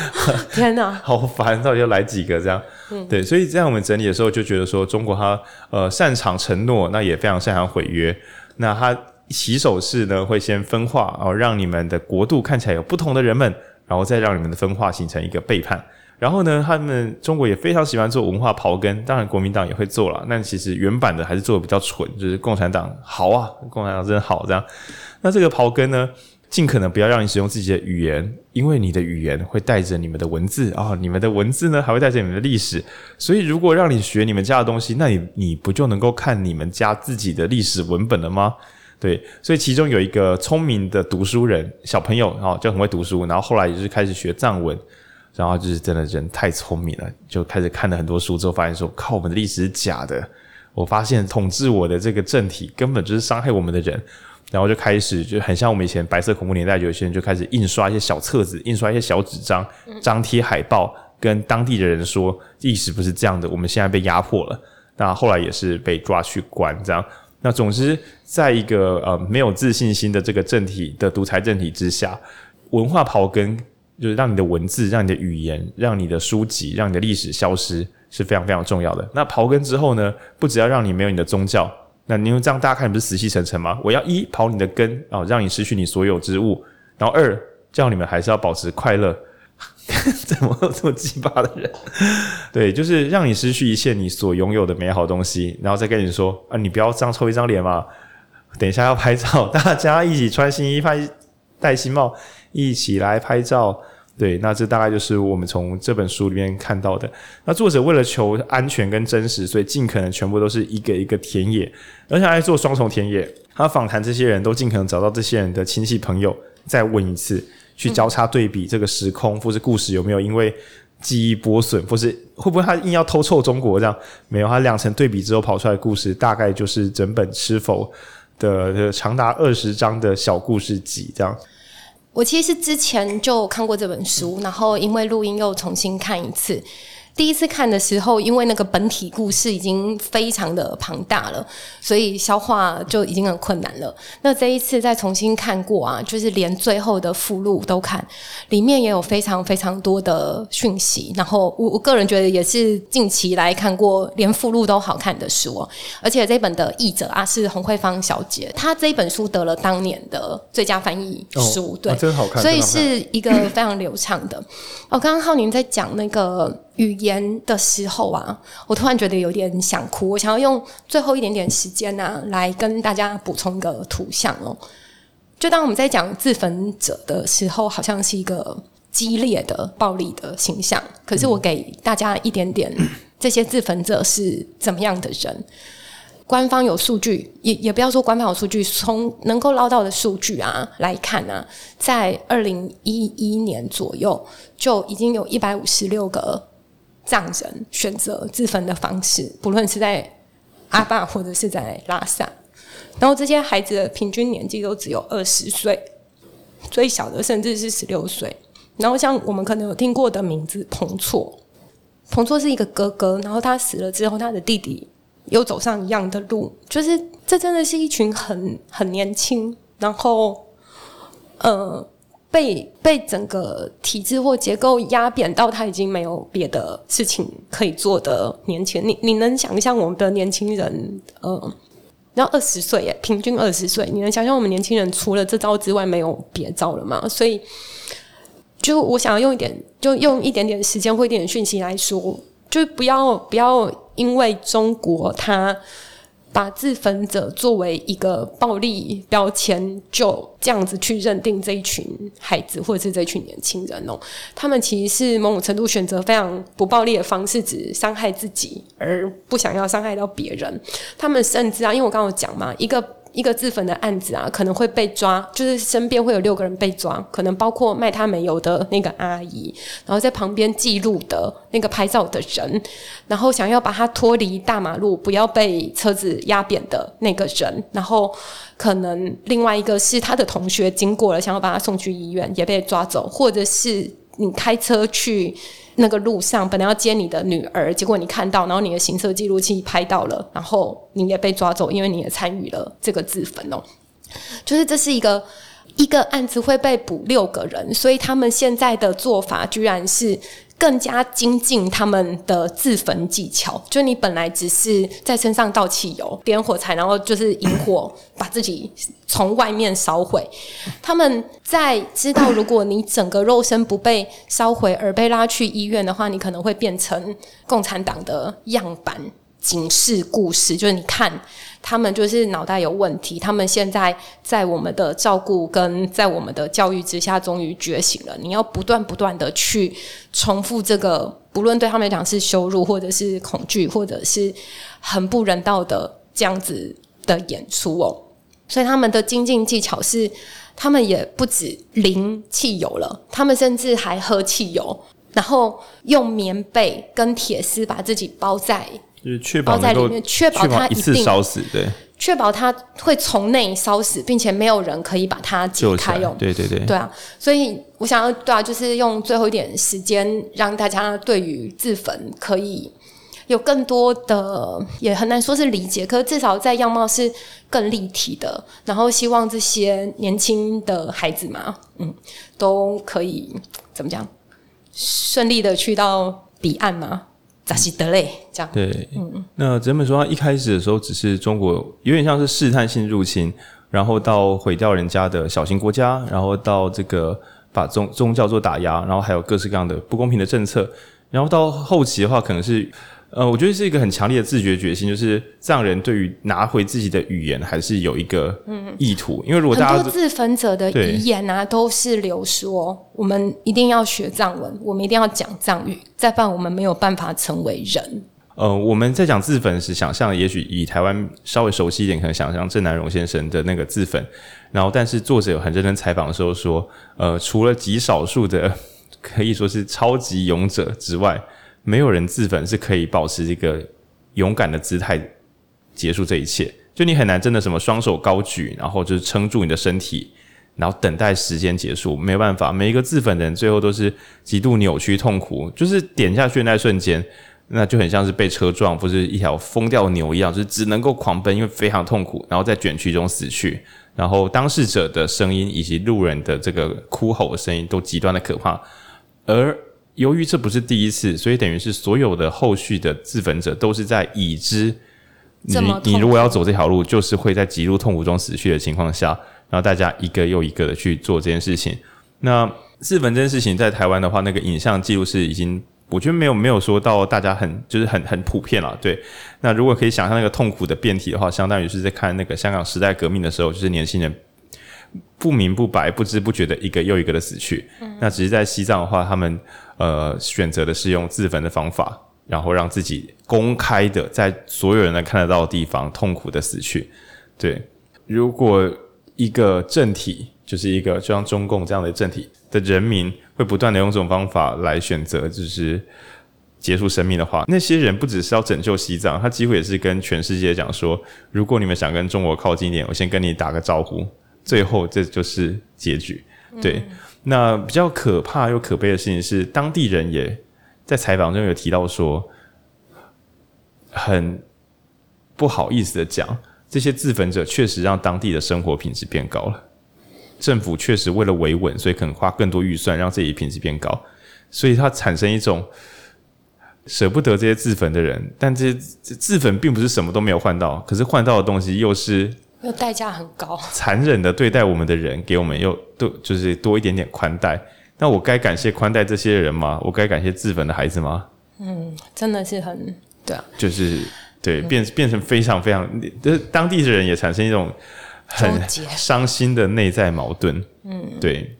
(laughs) 天哪，(laughs) 好烦！到底要来几个这样？嗯，对，所以这样我们整理的时候就觉得说，中国它呃擅长承诺，那也非常擅长毁约。那它起手式呢，会先分化，然后让你们的国度看起来有不同的人们然后再让你们的分化形成一个背叛。然后呢，他们中国也非常喜欢做文化刨根，当然国民党也会做了，但其实原版的还是做的比较蠢，就是共产党好啊，共产党真好这样。那这个刨根呢，尽可能不要让你使用自己的语言，因为你的语言会带着你们的文字啊、你们的文字呢还会带着你们的历史。所以如果让你学你们家的东西，那你你不就能够看你们家自己的历史文本了吗？对，所以其中有一个聪明的读书人小朋友啊、哦，就很会读书，然后后来也是开始学藏文。然后就是真的人太聪明了，就开始看了很多书之后，发现说靠，我们的历史是假的。我发现统治我的这个政体根本就是伤害我们的人，然后就开始就很像我们以前白色恐怖年代，有些人就开始印刷一些小册子，印刷一些小纸张，张贴海报，跟当地的人说历史不是这样的，我们现在被压迫了。那后来也是被抓去关，这样。那总之，在一个呃没有自信心的这个政体的独裁政体之下，文化刨根。就是让你的文字、让你的语言、让你的书籍、让你的历史消失是非常非常重要的。那刨根之后呢，不只要让你没有你的宗教，那你用这样大家看你不是死气沉沉吗？我要一刨你的根啊、哦，让你失去你所有之物；然后二叫你们还是要保持快乐。(laughs) 怎么有这么鸡巴的人？对，就是让你失去一切你所拥有的美好东西，然后再跟你说啊，你不要这样臭一张脸嘛。等一下要拍照，大家一起穿新衣、拍戴新帽，一起来拍照。对，那这大概就是我们从这本书里面看到的。那作者为了求安全跟真实，所以尽可能全部都是一个一个田野，而且还做双重田野。他访谈这些人都尽可能找到这些人的亲戚朋友，再问一次，去交叉对比这个时空或是故事有没有因为记忆剥损，或是会不会他硬要偷臭中国这样？没有，他两层对比之后跑出来的故事，大概就是整本《吃否》的长达二十章的小故事集这样。我其实之前就看过这本书，然后因为录音又重新看一次。第一次看的时候，因为那个本体故事已经非常的庞大了，所以消化就已经很困难了。那这一次再重新看过啊，就是连最后的附录都看，里面也有非常非常多的讯息。然后我我个人觉得也是近期来看过连附录都好看的书，而且这本的译者啊是洪慧芳小姐，她这一本书得了当年的最佳翻译书，哦、对、啊，真好看，所以是一个非常流畅的。哦，刚刚浩宁在讲那个。语言的时候啊，我突然觉得有点想哭。我想要用最后一点点时间啊，来跟大家补充一个图像哦。就当我们在讲自焚者的时候，好像是一个激烈的、暴力的形象。可是我给大家一点点，(coughs) 这些自焚者是怎么样的人？官方有数据，也也不要说官方有数据，从能够捞到的数据啊来看啊，在二零一一年左右，就已经有一百五十六个。藏人选择自焚的方式，不论是在阿坝或者是在拉萨，然后这些孩子的平均年纪都只有二十岁，最小的甚至是十六岁。然后像我们可能有听过的名字彭措，彭措是一个哥哥，然后他死了之后，他的弟弟又走上一样的路，就是这真的是一群很很年轻，然后呃。被被整个体制或结构压扁到他已经没有别的事情可以做的年轻人，你你能想象我们的年轻人，呃，然后二十岁耶，平均二十岁，你能想象我们年轻人除了这招之外没有别招了吗？所以，就我想要用一点，就用一点点时间或一点讯息来说，就不要不要因为中国它。把自焚者作为一个暴力标签，就这样子去认定这一群孩子或者是这群年轻人哦，他们其实是某种程度选择非常不暴力的方式，只伤害自己，而不想要伤害到别人。他们甚至啊，因为我刚刚有讲嘛，一个。一个自焚的案子啊，可能会被抓，就是身边会有六个人被抓，可能包括卖他煤油的那个阿姨，然后在旁边记录的那个拍照的人，然后想要把他脱离大马路，不要被车子压扁的那个人，然后可能另外一个是他的同学经过了，想要把他送去医院，也被抓走，或者是你开车去。那个路上本来要接你的女儿，结果你看到，然后你的行车记录器拍到了，然后你也被抓走，因为你也参与了这个自焚哦。就是这是一个一个案子会被捕六个人，所以他们现在的做法居然是更加精进他们的自焚技巧，就你本来只是在身上倒汽油、点火柴，然后就是引火把自己从外面烧毁。他们在知道，如果你整个肉身不被烧毁而被拉去医院的话，你可能会变成共产党的样板警示故事，就是你看。他们就是脑袋有问题，他们现在在我们的照顾跟在我们的教育之下，终于觉醒了。你要不断不断的去重复这个，不论对他们来讲是羞辱，或者是恐惧，或者是很不人道的这样子的演出哦。所以他们的精进技巧是，他们也不止淋汽油了，他们甚至还喝汽油，然后用棉被跟铁丝把自己包在。就是确保在里面，确保它一次烧死，对，确保它会从内烧死，并且没有人可以把它解开用。对对对，对啊，所以我想要对啊，就是用最后一点时间，让大家对于自焚可以有更多的，也很难说是理解，可是至少在样貌是更立体的。然后希望这些年轻的孩子嘛，嗯，都可以怎么讲，顺利的去到彼岸嘛。扎西德嘞这样对，嗯，那整本书它一开始的时候只是中国有点像是试探性入侵，然后到毁掉人家的小型国家，然后到这个把宗宗教做打压，然后还有各式各样的不公平的政策，然后到后期的话可能是。呃，我觉得是一个很强烈的自觉决心，就是藏人对于拿回自己的语言还是有一个意图。嗯、因为如果大家很多自焚者的遗言啊，都是流说我们一定要学藏文，我们一定要讲藏语，再不然我们没有办法成为人。呃，我们在讲自焚时，想象也许以台湾稍微熟悉一点，可能想象郑南榕先生的那个自焚。然后，但是作者有很认真采访的时候说，呃，除了极少数的可以说是超级勇者之外。没有人自焚是可以保持一个勇敢的姿态结束这一切。就你很难真的什么双手高举，然后就是撑住你的身体，然后等待时间结束。没办法，每一个自焚的人最后都是极度扭曲痛苦。就是点下去的那瞬间，那就很像是被车撞，或是一条疯掉的牛一样，就是只能够狂奔，因为非常痛苦，然后在卷曲中死去。然后当事者的声音以及路人的这个哭吼的声音都极端的可怕，而。由于这不是第一次，所以等于是所有的后续的自焚者都是在已知你你如果要走这条路，就是会在极度痛苦中死去的情况下，然后大家一个又一个的去做这件事情。那自焚这件事情在台湾的话，那个影像记录是已经，我觉得没有没有说到大家很就是很很普遍了。对，那如果可以想象那个痛苦的变体的话，相当于是在看那个香港时代革命的时候，就是年轻人。不明不白、不知不觉的一个又一个的死去。嗯、那只是在西藏的话，他们呃选择的是用自焚的方法，然后让自己公开的在所有人能看得到的地方痛苦的死去。对，如果一个政体，就是一个就像中共这样的政体的人民，会不断的用这种方法来选择，就是结束生命的话，那些人不只是要拯救西藏，他几乎也是跟全世界讲说：如果你们想跟中国靠近一点，我先跟你打个招呼。最后，这就是结局。对，嗯、那比较可怕又可悲的事情是，当地人也在采访中有提到说，很不好意思的讲，这些自焚者确实让当地的生活品质变高了。政府确实为了维稳，所以可能花更多预算让自己品质变高，所以它产生一种舍不得这些自焚的人，但这些自焚并不是什么都没有换到，可是换到的东西又是。又代价很高，残忍的对待我们的人，给我们又多就是多一点点宽待。那我该感谢宽待这些人吗？我该感谢自焚的孩子吗？嗯，真的是很对啊，就是对变变成非常非常，就是当地的人也产生一种很伤心的内在矛盾。嗯，对。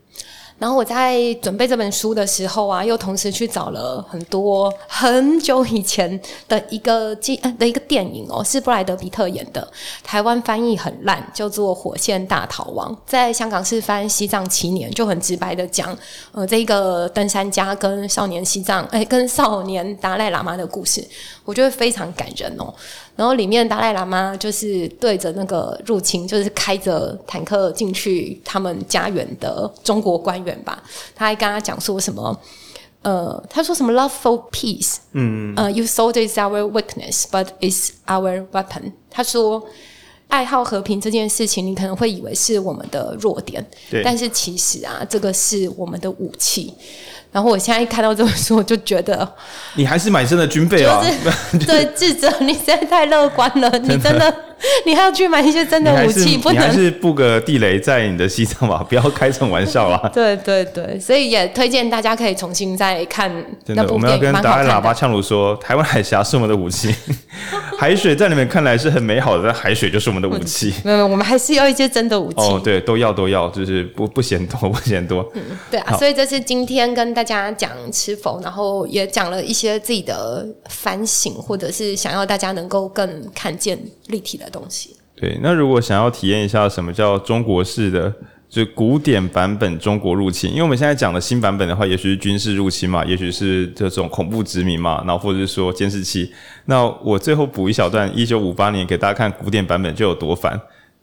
然后我在准备这本书的时候啊，又同时去找了很多很久以前的一个记的一个电影哦，是布莱德彼特演的，台湾翻译很烂，叫做《火线大逃亡》，在香港是翻《西藏七年》，就很直白的讲，呃，这个登山家跟少年西藏，哎，跟少年达赖喇嘛的故事，我觉得非常感人哦。然后里面达赖喇嘛就是对着那个入侵，就是开着坦克进去他们家园的中国官员吧，他还跟他讲说什么？呃，他说什么 “love for peace”，嗯，呃，“you thought it's our weakness, but it's our weapon”。他说爱好和平这件事情，你可能会以为是我们的弱点，对，但是其实啊，这个是我们的武器。然后我现在一看到这本书，我就觉得你还是买真的军备啊！就是、对，智者，你实在太乐观了，你真的。(laughs) 你还要去买一些真的武器，不能？你还是布个地雷在你的西藏吧，(laughs) 不要开这种玩笑 (laughs) 啦。对对对，所以也推荐大家可以重新再看那部电影。真的，我们要跟达赖喇叭呛鲁说，台湾海峡是我们的武器，海水在你们看来是很美好的，但海水就是我们的武器。没有，我们还是要一些真的武器。哦，对，都要都要，就是不不嫌多，不嫌多。嗯，对啊，所以这是今天跟大家讲吃否，然后也讲了一些自己的反省，或者是想要大家能够更看见立体的东西。对，那如果想要体验一下什么叫中国式的，就古典版本中国入侵，因为我们现在讲的新版本的话，也许是军事入侵嘛，也许是这种恐怖殖民嘛，然后或者是说监视器。那我最后补一小段，一九五八年给大家看古典版本就有多烦，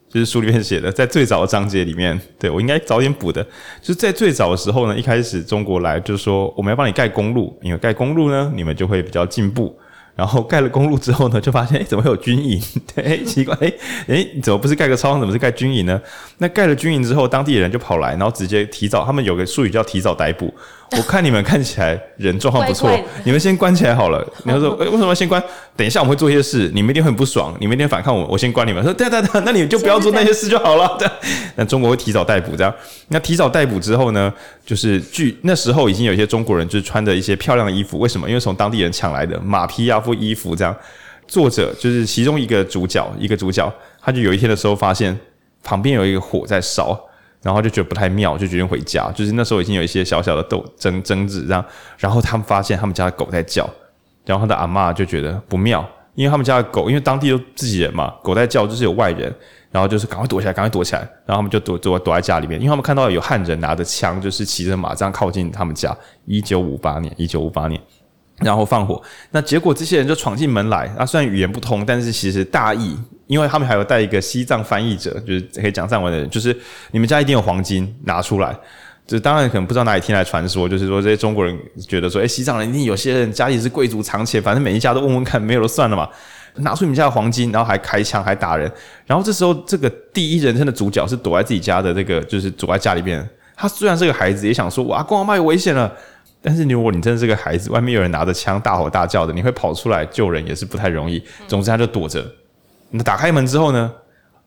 就是书里面写的，在最早的章节里面，对，我应该早点补的，就是在最早的时候呢，一开始中国来就是说我们要帮你盖公路，因为盖公路呢，你们就会比较进步。然后盖了公路之后呢，(laughs) 就发现诶怎么会有军营？(laughs) 对，奇怪，诶诶怎么不是盖个操场，怎么是盖军营呢？那盖了军营之后，当地人就跑来，然后直接提早，他们有个术语叫提早逮捕。我看你们看起来人状况不错，你们先关起来好了。你要说，诶为什么要先关？等一下我们会做一些事，你们一定会很不爽，你们一定反抗我，我先关你们。说对对对，那你们就不要做那些事就好了。对，那中国会提早逮捕这样。那提早逮捕之后呢，就是据那时候已经有一些中国人就是穿着一些漂亮的衣服，为什么？因为从当地人抢来的马匹啊、副衣服这样。作者就是其中一个主角，一个主角，他就有一天的时候发现旁边有一个火在烧。然后就觉得不太妙，就决定回家。就是那时候已经有一些小小的斗争争执，这样。然后他们发现他们家的狗在叫，然后他的阿嬷就觉得不妙，因为他们家的狗，因为当地都自己人嘛，狗在叫就是有外人，然后就是赶快躲起来，赶快躲起来。然后他们就躲躲躲在家里面，因为他们看到有汉人拿着枪，就是骑着马这样靠近他们家。一九五八年，一九五八年。然后放火，那结果这些人就闯进门来。啊，虽然语言不通，但是其实大意，因为他们还有带一个西藏翻译者，就是可以讲藏文的人，就是你们家一定有黄金，拿出来。就当然可能不知道哪里听来传说，就是说这些中国人觉得说，诶，西藏人一定有些人家里是贵族藏钱，反正每一家都问问看，没有了算了嘛。拿出你们家的黄金，然后还开枪，还打人。然后这时候，这个第一人称的主角是躲在自己家的这个，就是躲在家里边。他虽然是个孩子，也想说，哇，公阿妈有危险了。但是如果你真的是个孩子，外面有人拿着枪大吼大叫的，你会跑出来救人也是不太容易。总之他就躲着。那打开门之后呢？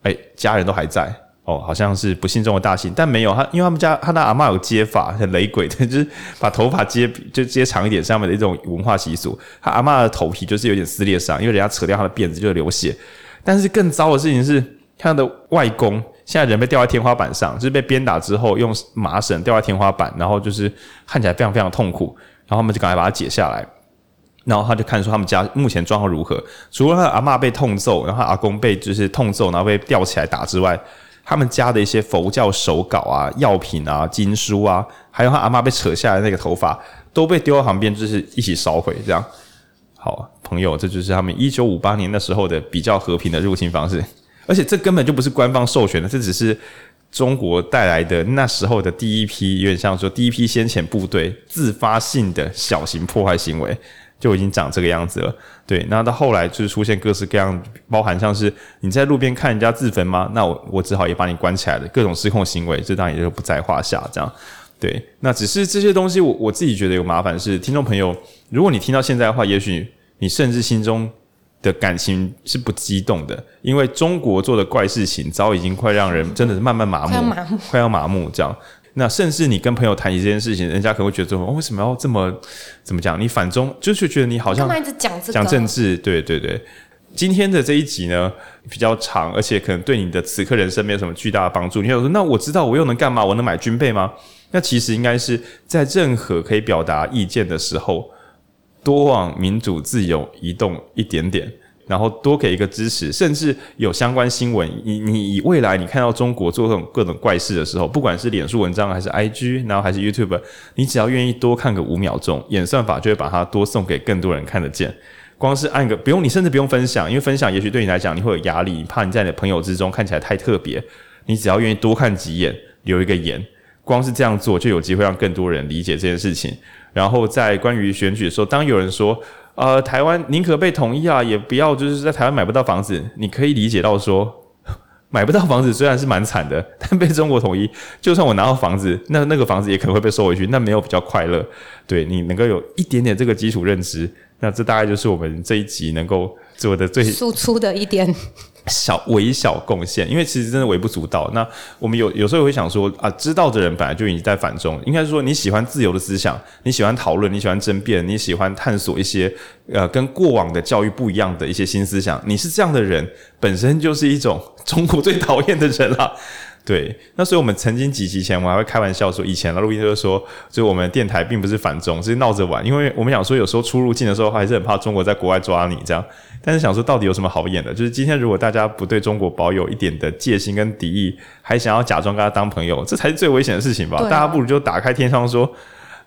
哎，家人都还在哦，好像是不幸中的大幸。但没有他，因为他们家他的阿嬷有接发，很雷鬼的，(laughs) 就是把头发接就接长一点，上面的一种文化习俗。他阿嬷的头皮就是有点撕裂伤，因为人家扯掉他的辫子就流血。但是更糟的事情是，他的外公。现在人被吊在天花板上，就是被鞭打之后用麻绳吊在天花板，然后就是看起来非常非常痛苦，然后他们就赶快把它解下来，然后他就看说他们家目前状况如何。除了他阿嬷被痛揍，然后他阿公被就是痛揍，然后被吊起来打之外，他们家的一些佛教手稿啊、药品啊、经书啊，还有他阿嬷被扯下来那个头发，都被丢到旁边，就是一起烧毁。这样，好朋友，这就是他们一九五八年那时候的比较和平的入侵方式。而且这根本就不是官方授权的，这只是中国带来的那时候的第一批，有点像说第一批先遣部队自发性的小型破坏行为，就已经长这个样子了。对，那到后来就是出现各式各样，包含像是你在路边看人家自焚吗？那我我只好也把你关起来了。各种失控行为，这当然也就不在话下。这样，对，那只是这些东西我，我我自己觉得有麻烦是，听众朋友，如果你听到现在的话，也许你甚至心中。的感情是不激动的，因为中国做的怪事情早已经快让人真的是慢慢麻木，快要麻木，快要麻木这样。那甚至你跟朋友谈起这件事情，人家可能会觉得说：“哦，为什么要这么怎么讲？你反中就是觉得你好像一直讲讲政治。”对对对。今天的这一集呢比较长，而且可能对你的此刻人生没有什么巨大的帮助。你会说：“那我知道我又能干嘛？我能买军备吗？”那其实应该是在任何可以表达意见的时候。多往民主自由移动一点点，然后多给一个支持，甚至有相关新闻，你你以未来你看到中国做这种各种怪事的时候，不管是脸书文章还是 IG，然后还是 YouTube，你只要愿意多看个五秒钟，演算法就会把它多送给更多人看得见。光是按个不用，你甚至不用分享，因为分享也许对你来讲你会有压力，你怕你在你的朋友之中看起来太特别。你只要愿意多看几眼，留一个言，光是这样做就有机会让更多人理解这件事情。然后在关于选举的时候，当有人说，呃，台湾宁可被统一啊，也不要就是在台湾买不到房子，你可以理解到说，(laughs) 买不到房子虽然是蛮惨的，但被中国统一，就算我拿到房子，那那个房子也可能会被收回去，那没有比较快乐。对，你能够有一点点这个基础认知，那这大概就是我们这一集能够做的最输出的一点。小微小贡献，因为其实真的微不足道。那我们有有时候会想说啊，知道的人本来就已经在反中。应该是说你喜欢自由的思想，你喜欢讨论，你喜欢争辩，你喜欢探索一些呃跟过往的教育不一样的一些新思想。你是这样的人，本身就是一种中国最讨厌的人了。对，那所以我们曾经几期前，我还会开玩笑说，以前的录音就是说，就我们电台并不是反中，只是闹着玩，因为我们想说，有时候出入境的时候，还是很怕中国在国外抓你这样。但是想说，到底有什么好演的？就是今天如果大家不对中国保有一点的戒心跟敌意，还想要假装跟他当朋友，这才是最危险的事情吧？啊、大家不如就打开天窗说，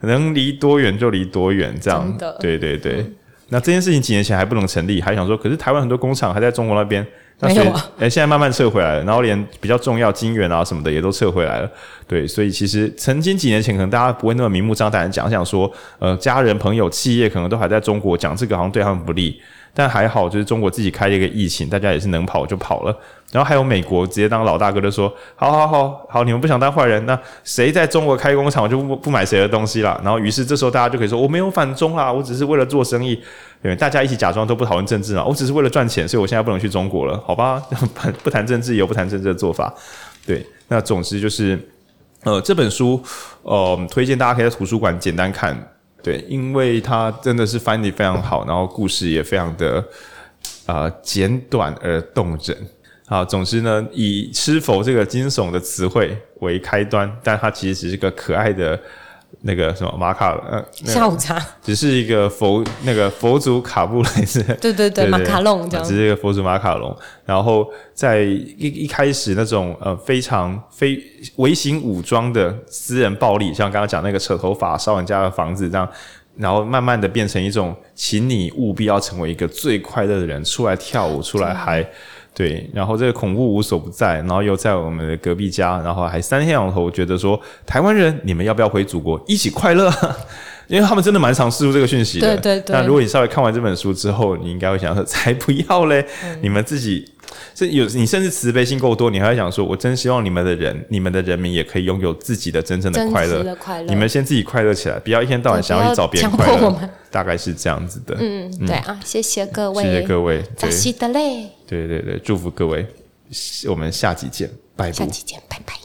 能离多远就离多远，这样。对对对。嗯、那这件事情几年前还不能成立，还想说，可是台湾很多工厂还在中国那边。那所以，哎、啊欸，现在慢慢撤回来了，然后连比较重要金元啊什么的也都撤回来了。对，所以其实曾经几年前可能大家不会那么明目张胆的讲，讲说，呃，家人、朋友、企业可能都还在中国，讲这个好像对他们不利。但还好，就是中国自己开了一个疫情，大家也是能跑就跑了。然后还有美国直接当老大哥的说：“好好好好，你们不想当坏人，那谁在中国开工厂，我就不不买谁的东西了。”然后于是这时候大家就可以说：“我没有反中啊，我只是为了做生意。”对，大家一起假装都不讨论政治啊，我只是为了赚钱，所以我现在不能去中国了，好吧？(laughs) 不谈政治，有不谈政治的做法。对，那总之就是，呃，这本书，呃，推荐大家可以在图书馆简单看。对，因为它真的是翻译非常好，然后故事也非常的呃简短而动人。好，总之呢，以吃否这个惊悚的词汇为开端，但它其实只是个可爱的。那个什么马卡呃，下午茶只是一个佛那个佛祖卡布雷斯，(laughs) 对对对，马卡龙这样，只是一个佛祖马卡龙。然后在一一开始那种呃非常非微型武装的私人暴力，像刚刚讲那个扯头发烧人家的房子这样，然后慢慢的变成一种，请你务必要成为一个最快乐的人，出来跳舞，出来嗨。对，然后这个恐怖无所不在，然后又在我们的隔壁家，然后还三天两头觉得说，台湾人你们要不要回祖国一起快乐？(laughs) 因为他们真的蛮常输出这个讯息的。对对对。那如果你稍微看完这本书之后，你应该会想说，(laughs) 才不要嘞！嗯、(laughs) 你们自己，这有你甚至慈悲心够多，你还会想说，我真希望你们的人，你们的人民也可以拥有自己的真正的快乐。快乐。你们先自己快乐起来，不要一天到晚想要去找别人快乐。大概是这样子的。嗯，嗯对啊，谢谢各位，谢谢各位，扎西德勒。对对对，祝福各位，我们下集见，拜拜。下集见，拜拜。